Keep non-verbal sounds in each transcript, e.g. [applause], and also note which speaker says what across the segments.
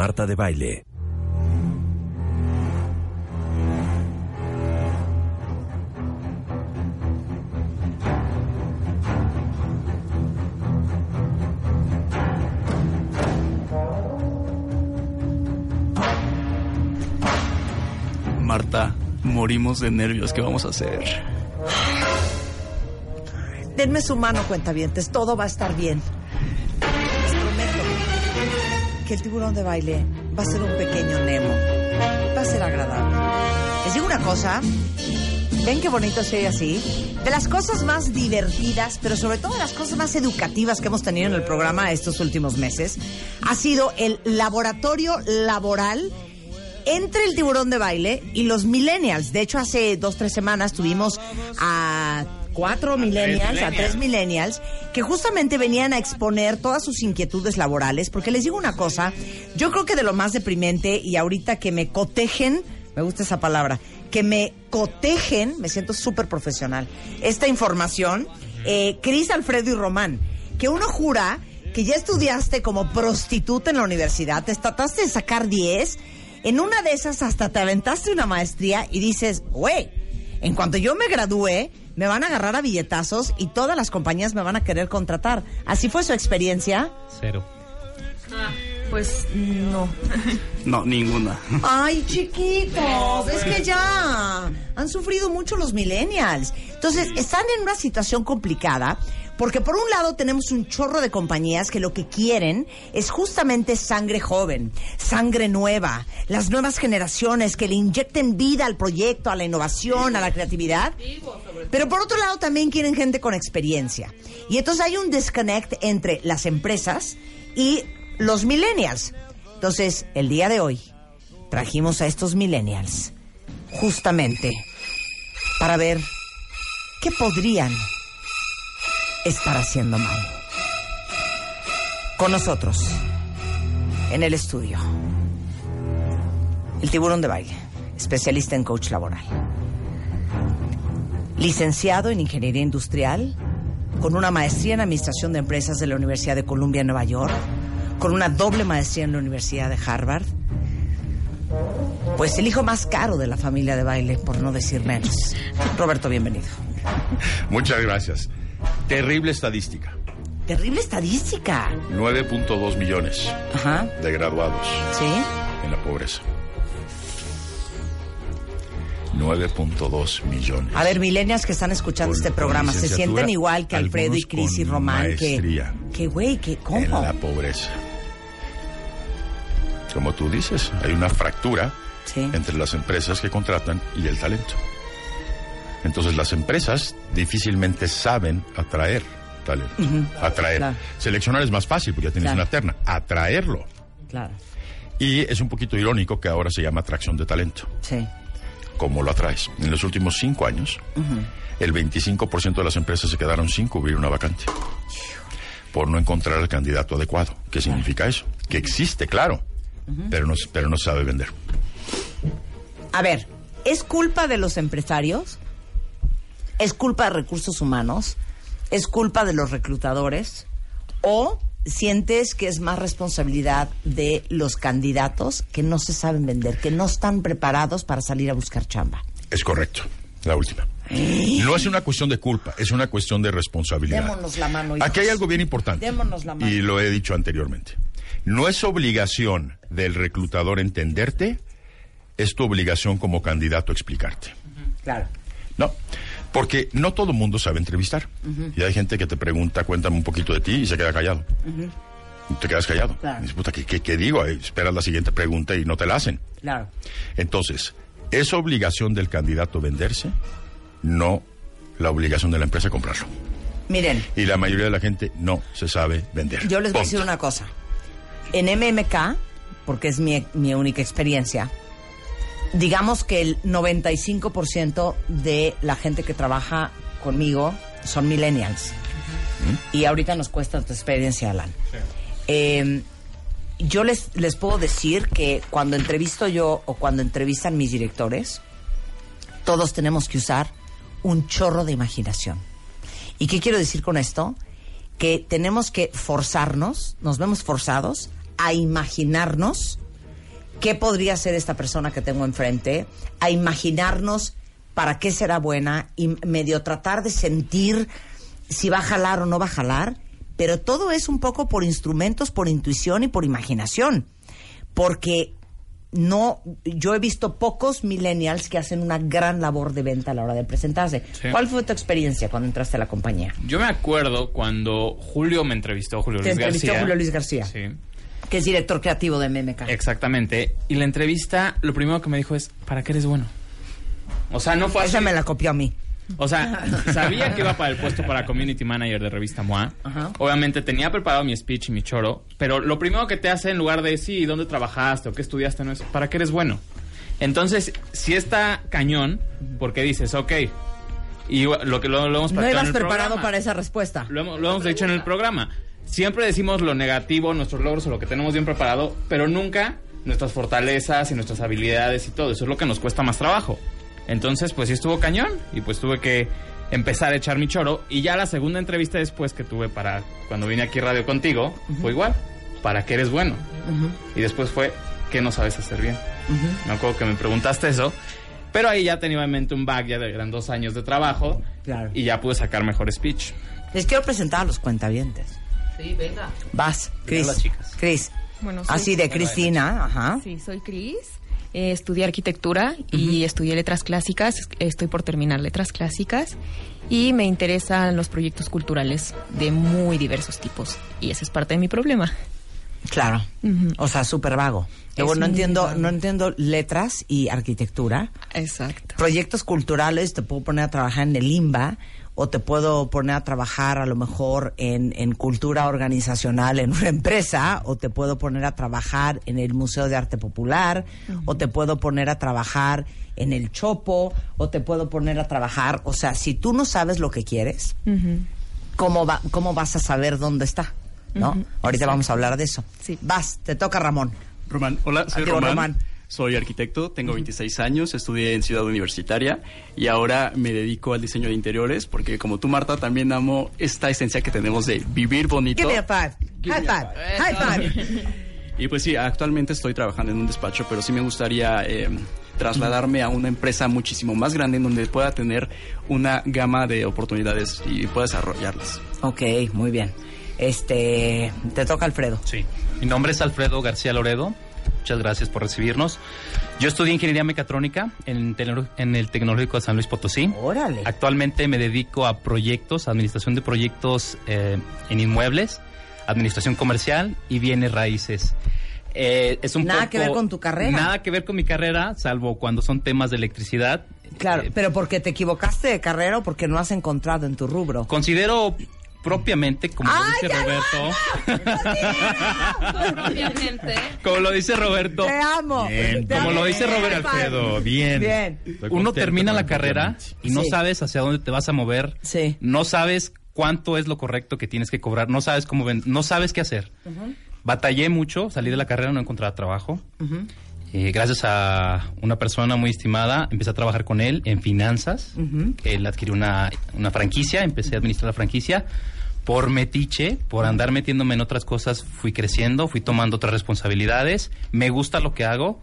Speaker 1: Marta de Baile.
Speaker 2: Marta, morimos de nervios. ¿Qué vamos a hacer?
Speaker 3: Denme su mano, cuentavientes. Todo va a estar bien. El tiburón de baile va a ser un pequeño Nemo. Va a ser agradable. Les digo una cosa. ¿Ven qué bonito se oye así? De las cosas más divertidas, pero sobre todo de las cosas más educativas que hemos tenido en el programa estos últimos meses, ha sido el laboratorio laboral entre el tiburón de baile y los millennials. De hecho, hace dos, tres semanas tuvimos a cuatro millennials, a tres millennials, que justamente venían a exponer todas sus inquietudes laborales, porque les digo una cosa, yo creo que de lo más deprimente, y ahorita que me cotejen, me gusta esa palabra, que me cotejen, me siento súper profesional, esta información, eh, Cris, Alfredo y Román, que uno jura que ya estudiaste como prostituta en la universidad, te trataste de sacar 10, en una de esas hasta te aventaste una maestría y dices, güey, en cuanto yo me gradúe, me van a agarrar a billetazos y todas las compañías me van a querer contratar. ¿Así fue su experiencia?
Speaker 2: Cero.
Speaker 3: Pues no. [laughs]
Speaker 2: No, ninguna.
Speaker 3: Ay, chiquitos, es que ya han sufrido mucho los millennials. Entonces, están en una situación complicada porque por un lado tenemos un chorro de compañías que lo que quieren es justamente sangre joven, sangre nueva, las nuevas generaciones que le inyecten vida al proyecto, a la innovación, a la creatividad. Pero por otro lado también quieren gente con experiencia. Y entonces hay un disconnect entre las empresas y los millennials. Entonces, el día de hoy trajimos a estos millennials justamente para ver qué podrían estar haciendo mal. Con nosotros, en el estudio, el tiburón de baile, especialista en coach laboral. Licenciado en Ingeniería Industrial, con una maestría en Administración de Empresas de la Universidad de Columbia Nueva York, con una doble maestría en la Universidad de Harvard. Pues el hijo más caro de la familia de baile, por no decir menos. Roberto, bienvenido.
Speaker 4: Muchas gracias. Terrible estadística.
Speaker 3: Terrible estadística.
Speaker 4: 9.2 millones
Speaker 3: Ajá.
Speaker 4: de graduados
Speaker 3: ¿Sí?
Speaker 4: en la pobreza. 9.2 millones.
Speaker 3: A ver, milenias que están escuchando
Speaker 4: Con-
Speaker 3: este programa, ¿se sienten igual que Alfredo y Cris y Román? Que,
Speaker 4: maestría.
Speaker 3: que güey, que
Speaker 4: En
Speaker 3: cómo.
Speaker 4: la pobreza. Como tú dices, hay una fractura
Speaker 3: Sí.
Speaker 4: entre las empresas que contratan y el talento. Entonces las empresas difícilmente saben atraer talento. Atraer.
Speaker 3: claro.
Speaker 4: Seleccionar es más fácil porque ya tienes
Speaker 3: Claro.
Speaker 4: una terna. Atraerlo.
Speaker 3: Claro,
Speaker 4: Y es un poquito irónico que ahora se llama atracción de talento.
Speaker 3: sí.
Speaker 4: ¿Cómo lo atraes? En los últimos cinco años, el 25% de las empresas se quedaron sin cubrir una vacante por no encontrar al candidato adecuado. ¿Qué significa eso? Que existe, claro, pero, no, pero no sabe vender.
Speaker 3: A ver, ¿es culpa de los empresarios? ¿Es culpa de recursos humanos? ¿Es culpa de los reclutadores? ¿O sientes que es más responsabilidad de los candidatos que no se saben vender, que no están preparados para salir a buscar chamba?
Speaker 4: Es correcto, la última. No es una cuestión de culpa, es una cuestión de responsabilidad.
Speaker 3: Démonos la mano. hijos.
Speaker 4: Aquí hay algo bien importante.
Speaker 3: Démonos la mano.
Speaker 4: Y lo he dicho anteriormente. No es obligación del reclutador entenderte, es tu obligación como candidato explicarte.
Speaker 3: Claro.
Speaker 4: No, porque no todo el mundo sabe entrevistar. Y hay gente que te pregunta, cuéntame un poquito de ti y se queda callado. Y Te quedas callado.
Speaker 3: Claro.
Speaker 4: Puta, ¿qué, qué- qué digo? Esperas la siguiente pregunta y no te la hacen.
Speaker 3: Claro.
Speaker 4: Entonces, ¿es obligación del candidato venderse? No la obligación de la empresa comprarlo.
Speaker 3: Miren,
Speaker 4: Y la mayoría de la gente no se sabe vender.
Speaker 3: yo les voy a decir una cosa. En MMK, porque es mi, mi única experiencia, digamos que el 95% de la gente que trabaja conmigo son millennials. Y ahorita nos cuesta tu experiencia, Alan. Eh, yo les, les puedo decir que cuando entrevisto yo o cuando entrevistan mis directores, todos tenemos que usar un chorro de imaginación. ¿Y qué quiero decir con esto? Que tenemos que forzarnos, nos vemos forzados a imaginarnos qué podría ser esta persona que tengo enfrente, a imaginarnos para qué será buena y medio tratar de sentir si va a jalar o no va a jalar, pero todo es un poco por instrumentos, por intuición y por imaginación, porque no, yo he visto pocos millennials que hacen una gran labor de venta a la hora de presentarse.
Speaker 5: Sí.
Speaker 3: ¿Cuál fue tu experiencia cuando entraste a la compañía?
Speaker 5: Yo me acuerdo cuando Julio me entrevistó, Julio
Speaker 3: Te
Speaker 5: Luis
Speaker 3: entrevistó
Speaker 5: García.
Speaker 3: Julio Luis García.
Speaker 5: Sí,
Speaker 3: Que es director creativo de MMK.
Speaker 5: exactamente. Y la entrevista, lo primero que me dijo es, ¿para qué eres bueno? O sea, no fue así.
Speaker 3: Esa me la copió a mí.
Speaker 5: O sea, sabía que iba para el puesto para Community Manager de revista MOA.
Speaker 3: Ajá.
Speaker 5: Obviamente tenía preparado mi speech y mi choro, pero lo primero que te hace en lugar de, sí, ¿dónde trabajaste o qué estudiaste? No es, ¿para qué eres bueno? Entonces, si está cañón, porque dices, ok, y lo que lo, lo hemos
Speaker 3: No ibas preparado
Speaker 5: programa.
Speaker 3: para esa respuesta.
Speaker 5: Lo hemos dicho en el programa. Siempre decimos lo negativo, nuestros logros o lo que tenemos bien preparado, pero nunca nuestras fortalezas y nuestras habilidades y todo. Eso es lo que nos cuesta más trabajo. Entonces, pues sí estuvo cañón y pues tuve que empezar a echar mi choro. Y ya la segunda entrevista después que tuve para cuando vine aquí a radio contigo fue igual. ¿Para qué eres bueno? Y después fue, ¿qué no sabes hacer bien? Me acuerdo que me preguntaste eso. Pero ahí ya tenía en mente un back, ya de- eran dos años de trabajo.
Speaker 3: Claro.
Speaker 5: Y ya pude sacar mejor speech.
Speaker 3: Les quiero presentar a los cuentavientes.
Speaker 6: Sí, venga.
Speaker 3: Vas, Cris.
Speaker 5: las chicas.
Speaker 3: Cris.
Speaker 6: Bueno, soy-
Speaker 3: Así de Cristina, ajá.
Speaker 6: Sí, soy Cris. Eh, estudié arquitectura y estudié letras clásicas. Estoy por terminar letras clásicas. Y me interesan los proyectos culturales de muy diversos tipos. Y ese es parte de mi problema.
Speaker 3: Claro.
Speaker 6: Ujú.
Speaker 3: O sea, súper vago. Luego no entiendo,
Speaker 6: vago.
Speaker 3: no entiendo letras y arquitectura.
Speaker 6: Exacto.
Speaker 3: Proyectos culturales te puedo poner a trabajar en el IMBA o te puedo poner a trabajar a lo mejor en, en cultura organizacional en una empresa o te puedo poner a trabajar en el Museo de Arte Popular o te puedo poner a trabajar en el Chopo o te puedo poner a trabajar, o sea, si tú no sabes lo que quieres. ¿cómo, va, cómo vas a saber dónde está? ¿No? Ahorita
Speaker 6: exacto.
Speaker 3: vamos a hablar de eso.
Speaker 6: Sí.
Speaker 3: Vas, te toca Ramón.
Speaker 2: Román, hola, soy. Román. Soy arquitecto, tengo 26 años, estudié en Ciudad Universitaria y ahora me dedico al diseño de interiores porque como tú, Marta, también amo esta esencia que tenemos de vivir bonito.
Speaker 3: Give me a five. High five. High five.
Speaker 2: Y pues sí, actualmente estoy trabajando en un despacho, pero sí me gustaría eh, trasladarme a una empresa muchísimo más grande en donde pueda tener una gama de oportunidades y pueda desarrollarlas.
Speaker 3: Ok, muy bien. Este, te toca Alfredo.
Speaker 7: Sí. Mi nombre es Alfredo García Loredo. Muchas gracias por recibirnos. Yo estudié ingeniería mecatrónica en, el Tecnológico de San Luis Potosí.
Speaker 3: Órale.
Speaker 7: Actualmente me dedico a proyectos, administración de proyectos eh, en inmuebles, administración comercial y bienes raíces. Eh, es un
Speaker 3: Nada
Speaker 7: poco-
Speaker 3: que ver con tu carrera.
Speaker 7: Nada que ver con mi carrera, salvo cuando son temas de electricidad.
Speaker 3: Claro,
Speaker 7: Eh,
Speaker 3: pero porque te equivocaste de carrera o porque no has encontrado en tu rubro.
Speaker 7: Considero propiamente, como lo
Speaker 3: ¡Ay,
Speaker 7: dice Roberto, [laughs] [laughs] como lo dice Roberto,
Speaker 3: Te amo.
Speaker 4: Bien,
Speaker 3: Te
Speaker 7: como
Speaker 3: amo.
Speaker 7: lo dice Robert
Speaker 3: High five.
Speaker 4: Alfredo, bien.
Speaker 3: Bien.
Speaker 7: Uno termina la carrera y no
Speaker 3: Sí.
Speaker 7: sabes hacia dónde te vas a mover.
Speaker 3: Sí.
Speaker 7: No sabes cuánto es lo correcto que tienes que cobrar. No sabes cómo ven- no sabes qué hacer. Batallé mucho, salí de la carrera, no encontraba trabajo. Eh, gracias a una persona muy estimada, empecé a trabajar con él en finanzas. Él adquirió una, una franquicia, empecé a administrar la franquicia. Por metiche, por andar metiéndome en otras cosas, fui creciendo, fui tomando otras responsabilidades. Me gusta lo que hago,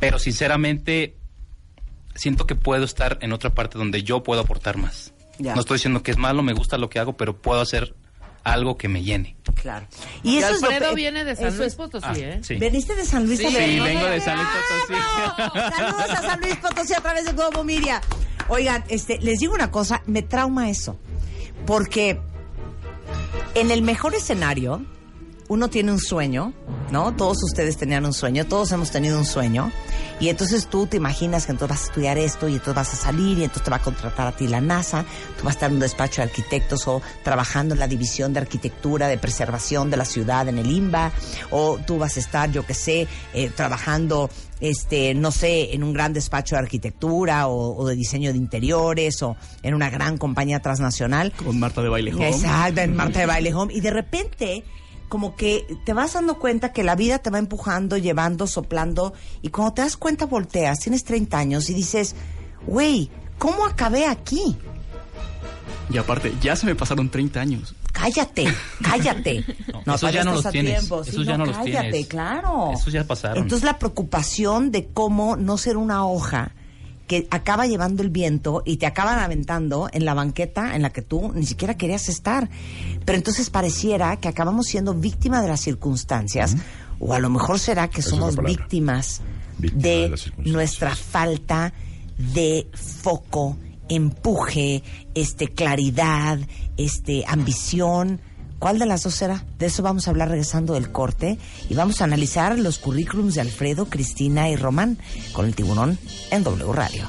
Speaker 7: pero sinceramente siento que puedo estar en otra parte donde yo puedo aportar más.
Speaker 3: Ya.
Speaker 7: No estoy diciendo que es malo, me gusta lo que hago, pero puedo hacer algo que me llene.
Speaker 3: Claro. Y
Speaker 8: Y
Speaker 3: eso es lo
Speaker 8: viene de San Luis
Speaker 3: es-
Speaker 8: Potosí,
Speaker 7: Ah,
Speaker 8: ¿eh?
Speaker 7: sí.
Speaker 3: ¿Veniste de San Luis
Speaker 8: Sí,
Speaker 3: Potosí?
Speaker 7: Sí, vengo de San Luis Potosí.
Speaker 3: Saludos a San Luis Potosí a través de Globo Media. Oigan, este, les digo una cosa, me trauma eso. Porque en el mejor escenario, uno tiene un sueño, ¿no? Todos ustedes tenían un sueño, todos hemos tenido un sueño. Y entonces tú te imaginas que entonces vas a estudiar esto y entonces vas a salir y entonces te va a contratar a ti la NASA, tú vas a estar en un despacho de arquitectos o trabajando en la división de arquitectura, de preservación de la ciudad en el IMBA, o tú vas a estar, yo qué sé, eh, trabajando, este, no sé, en un gran despacho de arquitectura o, o de diseño de interiores o en una gran compañía transnacional.
Speaker 2: Con Marta de Baile Home.
Speaker 3: Exacto, en Marta de Baile Home. Y de repente, como que te vas dando cuenta que la vida te va empujando, llevando, soplando. Y cuando te das cuenta, volteas, tienes 30 años y dices, güey, ¿cómo acabé aquí?
Speaker 2: Y aparte, ya se me pasaron 30 años.
Speaker 3: Cállate, [laughs] cállate.
Speaker 7: No, esos ya no los
Speaker 3: a
Speaker 7: tienes,
Speaker 3: tiempo. Sí,
Speaker 7: ya no los
Speaker 3: cállate,
Speaker 7: tienes.
Speaker 3: claro.
Speaker 7: Esos ya pasaron.
Speaker 3: Entonces la preocupación de cómo no ser una hoja que acaba llevando el viento y te acaban aventando en la banqueta en la que tú ni siquiera querías estar. Pero entonces pareciera que acabamos siendo víctima de las circunstancias o a lo mejor será que
Speaker 4: Esa
Speaker 3: somos víctimas
Speaker 4: Víctima
Speaker 3: de,
Speaker 4: de
Speaker 3: nuestra falta de foco, empuje, este claridad, este ambición. ¿Cuál de las dos será? De eso vamos a hablar regresando del corte y vamos a analizar los currículums de Alfredo, Cristina y Román con el tiburón en W Radio.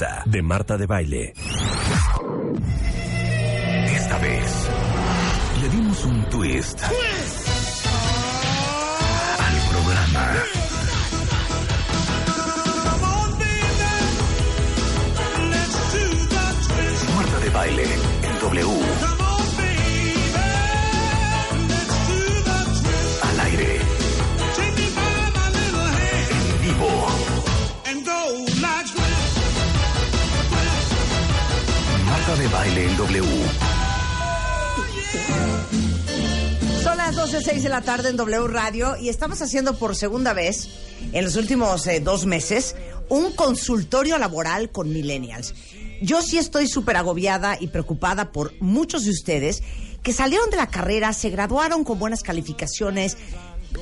Speaker 1: de Marta de Baile.
Speaker 9: Esta vez le dimos un twist al programa. Marta de baile en W. de baile en W.
Speaker 3: Son las 12.06 de la tarde en W Radio y estamos haciendo por segunda vez en los últimos eh, dos meses un consultorio laboral con millennials. Yo sí estoy súper agobiada y preocupada por muchos de ustedes que salieron de la carrera, se graduaron con buenas calificaciones,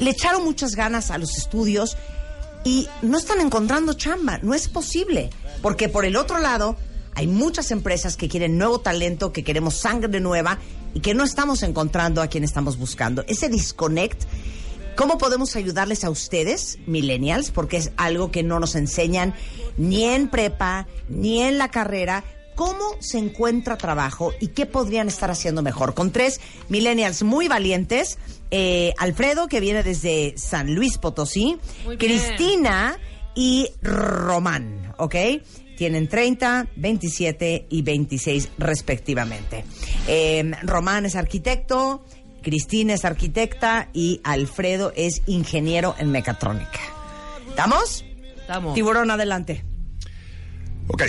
Speaker 3: le echaron muchas ganas a los estudios y no están encontrando chamba. No es posible, porque por el otro lado hay muchas empresas que quieren nuevo talento, que queremos sangre nueva y que no estamos encontrando a quien estamos buscando. Ese disconnect, ¿cómo podemos ayudarles a ustedes, millennials? Porque es algo que no nos enseñan ni en prepa, ni en la carrera. ¿Cómo se encuentra trabajo y qué podrían estar haciendo mejor? Con tres millennials muy valientes. eh, Alfredo, que viene desde San Luis Potosí.
Speaker 8: Muy bien.
Speaker 3: Cristina y Román, ¿ok? Tienen 30, 27 y 26 respectivamente. Eh, Román es arquitecto, Cristina es arquitecta y Alfredo es ingeniero en mecatrónica. ¿Estamos?
Speaker 8: Estamos.
Speaker 3: Tiburón, adelante.
Speaker 4: Ok,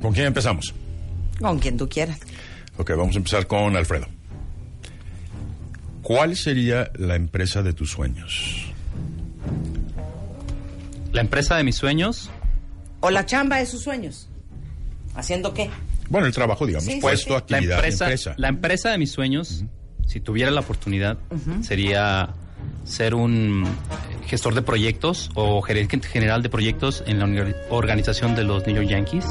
Speaker 4: ¿con quién empezamos?
Speaker 3: Con quien tú quieras.
Speaker 4: Ok, vamos a empezar con Alfredo. ¿Cuál sería la empresa de tus sueños?
Speaker 7: La empresa de mis sueños,
Speaker 3: O la chamba de sus sueños. ¿Haciendo qué?
Speaker 4: Bueno, el trabajo, digamos,
Speaker 3: Sí, sí,
Speaker 4: puesto,
Speaker 3: sí.
Speaker 7: la
Speaker 4: actividad,
Speaker 7: empresa,
Speaker 4: empresa.
Speaker 7: la empresa de mis sueños, si tuviera la oportunidad, sería ser un gestor de proyectos o gerente general de proyectos en la organización de los New York Yankees.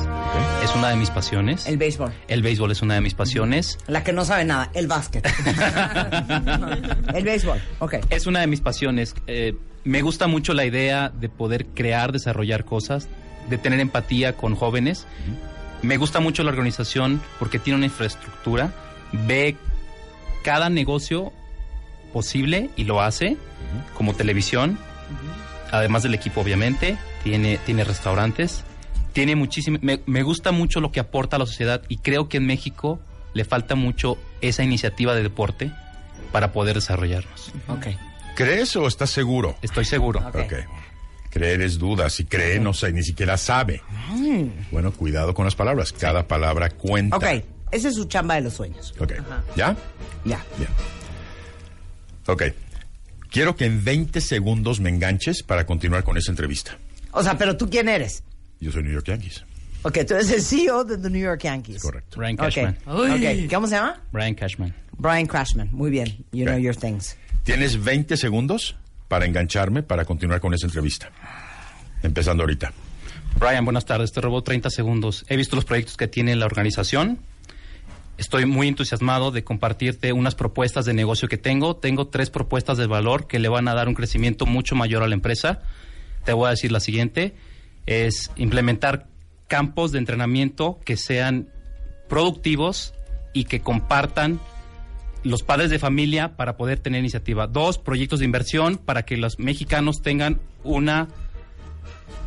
Speaker 7: Es una de mis pasiones.
Speaker 3: El béisbol.
Speaker 7: El béisbol es una de mis pasiones.
Speaker 3: La que no sabe nada, el básquet. [laughs] [laughs] el béisbol, ok.
Speaker 7: Es una de mis pasiones. Eh, me gusta mucho la idea de poder crear, desarrollar cosas, de tener empatía con jóvenes. Me gusta mucho la organización porque tiene una infraestructura, ve cada negocio posible y lo hace, como televisión. además del equipo obviamente, tiene, tiene restaurantes, tiene muchísimo, me, me gusta mucho lo que aporta a la sociedad y creo que en México le falta mucho esa iniciativa de deporte para poder desarrollarnos.
Speaker 4: ¿Crees o estás seguro?
Speaker 7: Estoy seguro.
Speaker 4: Creer es duda. Si cree, no sé, ni siquiera sabe. Bueno, cuidado con las palabras. Cada palabra cuenta.
Speaker 3: Ok, esa es su chamba de los sueños.
Speaker 4: Ok. ¿Ya?
Speaker 3: Ya.
Speaker 4: Bien. Ok. Quiero que en 20 segundos me enganches para continuar con esa entrevista.
Speaker 3: O sea, pero tú quién eres?
Speaker 4: Yo soy New York Yankees.
Speaker 3: Ok, tú eres el CEO de the New York Yankees.
Speaker 4: Correcto.
Speaker 7: Brian. Cashman.
Speaker 3: Ok, ¿cómo se llama?
Speaker 7: Brian Cashman.
Speaker 3: Brian Crashman. Muy bien. You know your things.
Speaker 4: Tienes 20 segundos para engancharme para continuar con esa entrevista. Empezando ahorita.
Speaker 7: Brian, buenas tardes. Te robó 30 segundos. He visto los proyectos que tiene la organización. Estoy muy entusiasmado de compartirte unas propuestas de negocio que tengo. Tengo tres propuestas de valor que le van a dar un crecimiento mucho mayor a la empresa. Te voy a decir la siguiente. Es implementar campos de entrenamiento que sean productivos y que compartan los padres de familia para poder tener iniciativa. Dos, proyectos de inversión para que los mexicanos tengan una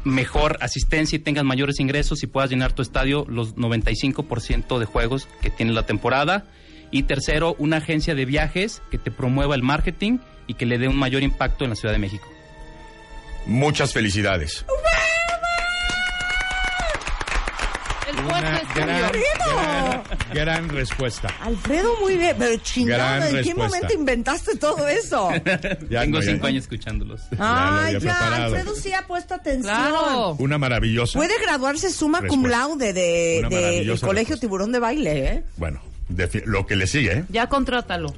Speaker 7: mejor asistencia y tengas mayores ingresos y puedas llenar tu estadio los 95% de juegos que tiene la temporada. Y tercero, una agencia de viajes que te promueva el marketing y que le dé un mayor impacto en la Ciudad de México.
Speaker 4: Muchas felicidades. Una gran, gran, gran respuesta.
Speaker 3: Alfredo, muy bien. Pero chingado,
Speaker 4: Gran
Speaker 3: ¿en qué momento inventaste todo eso? [laughs]
Speaker 4: Ya,
Speaker 7: Tengo
Speaker 4: no, ya-
Speaker 7: cinco años escuchándolos.
Speaker 3: Ay,
Speaker 4: había
Speaker 3: ya. Alfredo sí ha puesto atención.
Speaker 8: Claro.
Speaker 4: Una maravillosa.
Speaker 3: Puede graduarse summa cum laude de, de el Colegio
Speaker 4: respuesta.
Speaker 3: Tiburón de Baile, ¿eh?
Speaker 4: Bueno, lo que le sigue, ¿eh?
Speaker 8: Ya contrátalo.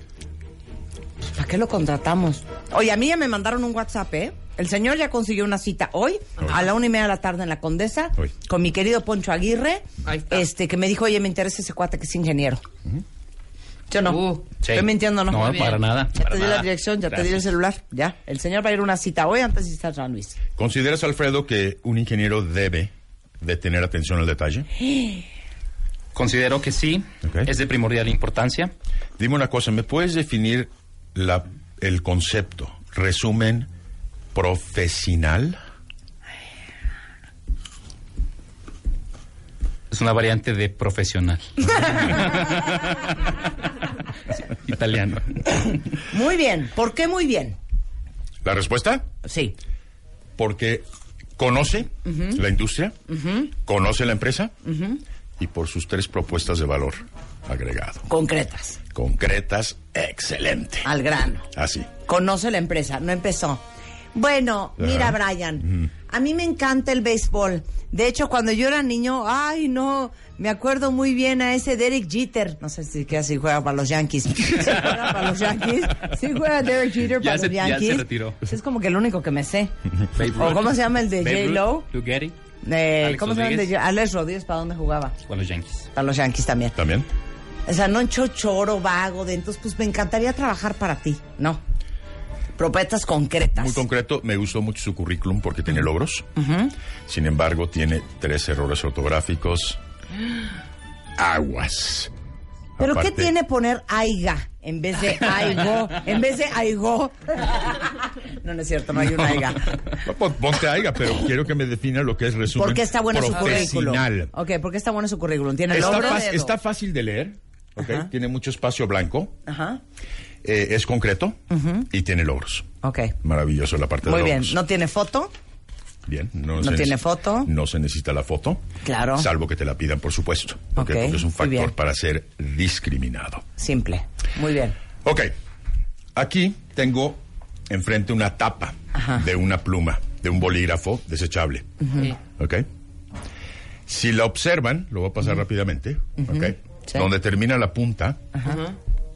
Speaker 3: ¿Para qué lo contratamos? Oye, a mí ya me mandaron un WhatsApp, ¿eh? El señor ya consiguió una cita hoy, a la una y media de la tarde en la Condesa,
Speaker 4: Hoy.
Speaker 3: con mi querido Poncho Aguirre,
Speaker 8: Ahí está.
Speaker 3: este que me dijo, oye, me interesa ese cuate que es ingeniero. ¿Yo no?
Speaker 8: Uh,
Speaker 7: Sí.
Speaker 3: Estoy mintiendo, ¿no?
Speaker 7: No,
Speaker 8: Muy bien.
Speaker 7: para nada.
Speaker 3: Ya
Speaker 7: para
Speaker 3: te di la dirección, ya te di el celular, ya. El señor va a ir a una cita hoy antes de estar San Luis.
Speaker 4: ¿Consideras, Alfredo, que un ingeniero debe de tener atención al detalle? [gasps]
Speaker 7: Considero que sí,
Speaker 4: Ok.
Speaker 7: es de primordial importancia.
Speaker 4: Dime una cosa, ¿me puedes definir la, el concepto, resumen profesional?
Speaker 7: Es una variante de profesional. [laughs] Italiano.
Speaker 3: Muy bien. ¿Por qué muy bien?
Speaker 4: ¿La respuesta?
Speaker 3: Sí.
Speaker 4: Porque conoce la industria, conoce la empresa y por sus tres propuestas de valor agregado.
Speaker 3: Concretas.
Speaker 4: Concretas, excelente.
Speaker 3: Al grano.
Speaker 4: Así.
Speaker 3: Conoce la empresa, no empezó. Bueno, mira. Brian, a mí me encanta el béisbol. De hecho, cuando yo era niño, ay, no, me acuerdo muy bien a ese Derek Jeter. No sé si, que si juega para los Yankees. [laughs] ¿Sí juega para los Yankees? Sí juega Derek Jeter
Speaker 7: Ya
Speaker 3: para
Speaker 7: se-
Speaker 3: los
Speaker 7: ya se
Speaker 3: Yankees.
Speaker 7: retiró.
Speaker 3: Es como que el único que me sé. ¿O
Speaker 7: Ruth.
Speaker 3: cómo se llama el de
Speaker 7: Lou Gehrig,
Speaker 3: Eh, ¿Cómo se llama el de. Alex Rodríguez? ¿Para dónde jugaba?
Speaker 7: con los Yankees.
Speaker 3: Para los Yankees también.
Speaker 4: ¿También?
Speaker 3: O sea, no en chochoro, vago, de entonces, pues me encantaría trabajar para ti. No. Propuestas concretas.
Speaker 4: Muy concreto, me gustó mucho su currículum porque tiene logros. Sin embargo, tiene tres errores ortográficos. Aguas.
Speaker 3: ¿Pero qué tiene poner aiga en vez de [laughs] aigo? En vez de aigo. No, no es cierto, no hay un aiga.
Speaker 4: No, pon- Ponte aiga, pero quiero que me defina lo que es resumen
Speaker 3: ¿Por qué está bueno su currículum? Ok, ¿por qué está bueno su currículum? ¿Tiene
Speaker 4: Está, está fácil de leer, ¿ok?
Speaker 3: Ajá.
Speaker 4: tiene mucho espacio blanco,
Speaker 3: Ajá,
Speaker 4: eh, es concreto y tiene logros.
Speaker 3: ok.
Speaker 4: Maravilloso la parte
Speaker 3: Muy
Speaker 4: de
Speaker 3: bien.
Speaker 4: logros.
Speaker 3: ¿No tiene foto?
Speaker 4: Bien, no,
Speaker 3: ¿No tiene foto?
Speaker 4: No se necesita la foto.
Speaker 3: Claro.
Speaker 4: Salvo que te la pidan, por supuesto. Porque es un
Speaker 3: muy
Speaker 4: factor
Speaker 3: bien.
Speaker 4: para ser discriminado.
Speaker 3: Simple. Muy bien.
Speaker 4: Ok. Aquí tengo enfrente una tapa de una pluma, de un bolígrafo desechable.
Speaker 8: Sí.
Speaker 4: ¿Ok? Si la observan, lo voy a pasar rápidamente, ¿ok?
Speaker 3: Sí.
Speaker 4: Donde termina la punta,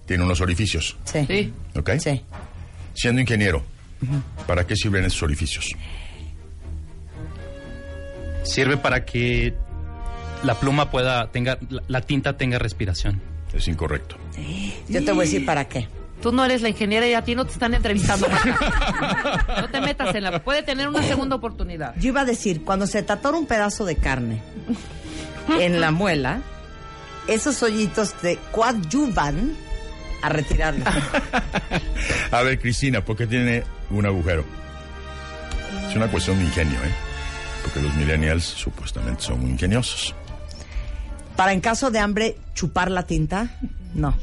Speaker 4: tiene unos orificios,
Speaker 3: Sí.
Speaker 8: Sí.
Speaker 4: ¿ok?
Speaker 3: Sí.
Speaker 4: Siendo ingeniero, ¿para qué sirven esos orificios?
Speaker 7: Sirve para que la pluma pueda, tenga, la, la tinta tenga respiración.
Speaker 4: Es incorrecto.
Speaker 3: Yo te voy a decir para qué.
Speaker 8: Tú no eres la ingeniera y a ti no te están entrevistando. No te metas en la... Puede tener una segunda oportunidad.
Speaker 3: Yo iba a decir, cuando se te atora un pedazo de carne en la muela, esos hoyitos te coadyuvan a retirarlo. [laughs]
Speaker 4: A ver, Cristina, ¿por qué tiene un agujero? Es una cuestión de ingenio, ¿eh? Porque los millennials supuestamente son muy ingeniosos.
Speaker 3: Para en caso de hambre, chupar la tinta. No.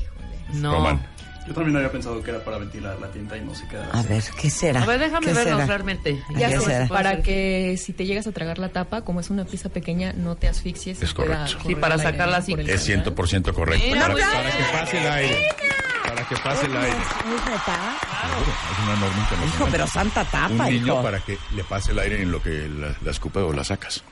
Speaker 8: No.
Speaker 4: Coman.
Speaker 2: Yo también había pensado que era para ventilar la tinta y no se queda.
Speaker 3: A ver, ¿qué será?
Speaker 8: A ver, déjame
Speaker 3: ¿Qué será?
Speaker 8: realmente.
Speaker 3: Ya sé.
Speaker 8: sé.
Speaker 6: Para que si te llegas a tragar la tapa, como es una pieza pequeña, no te asfixies. y
Speaker 4: Es correcto.
Speaker 8: Sí, para sacarla así.
Speaker 4: Es
Speaker 6: canal.
Speaker 4: 100% correcto. Para, para que pase el aire. Para que pase el aire.
Speaker 3: ¿Es?
Speaker 4: Claro, es una norma internacional.
Speaker 3: Hijo, pero santa tapa,
Speaker 4: Un niño
Speaker 3: hijo.
Speaker 4: para que le pase el aire en lo que la, la escupe o la sacas.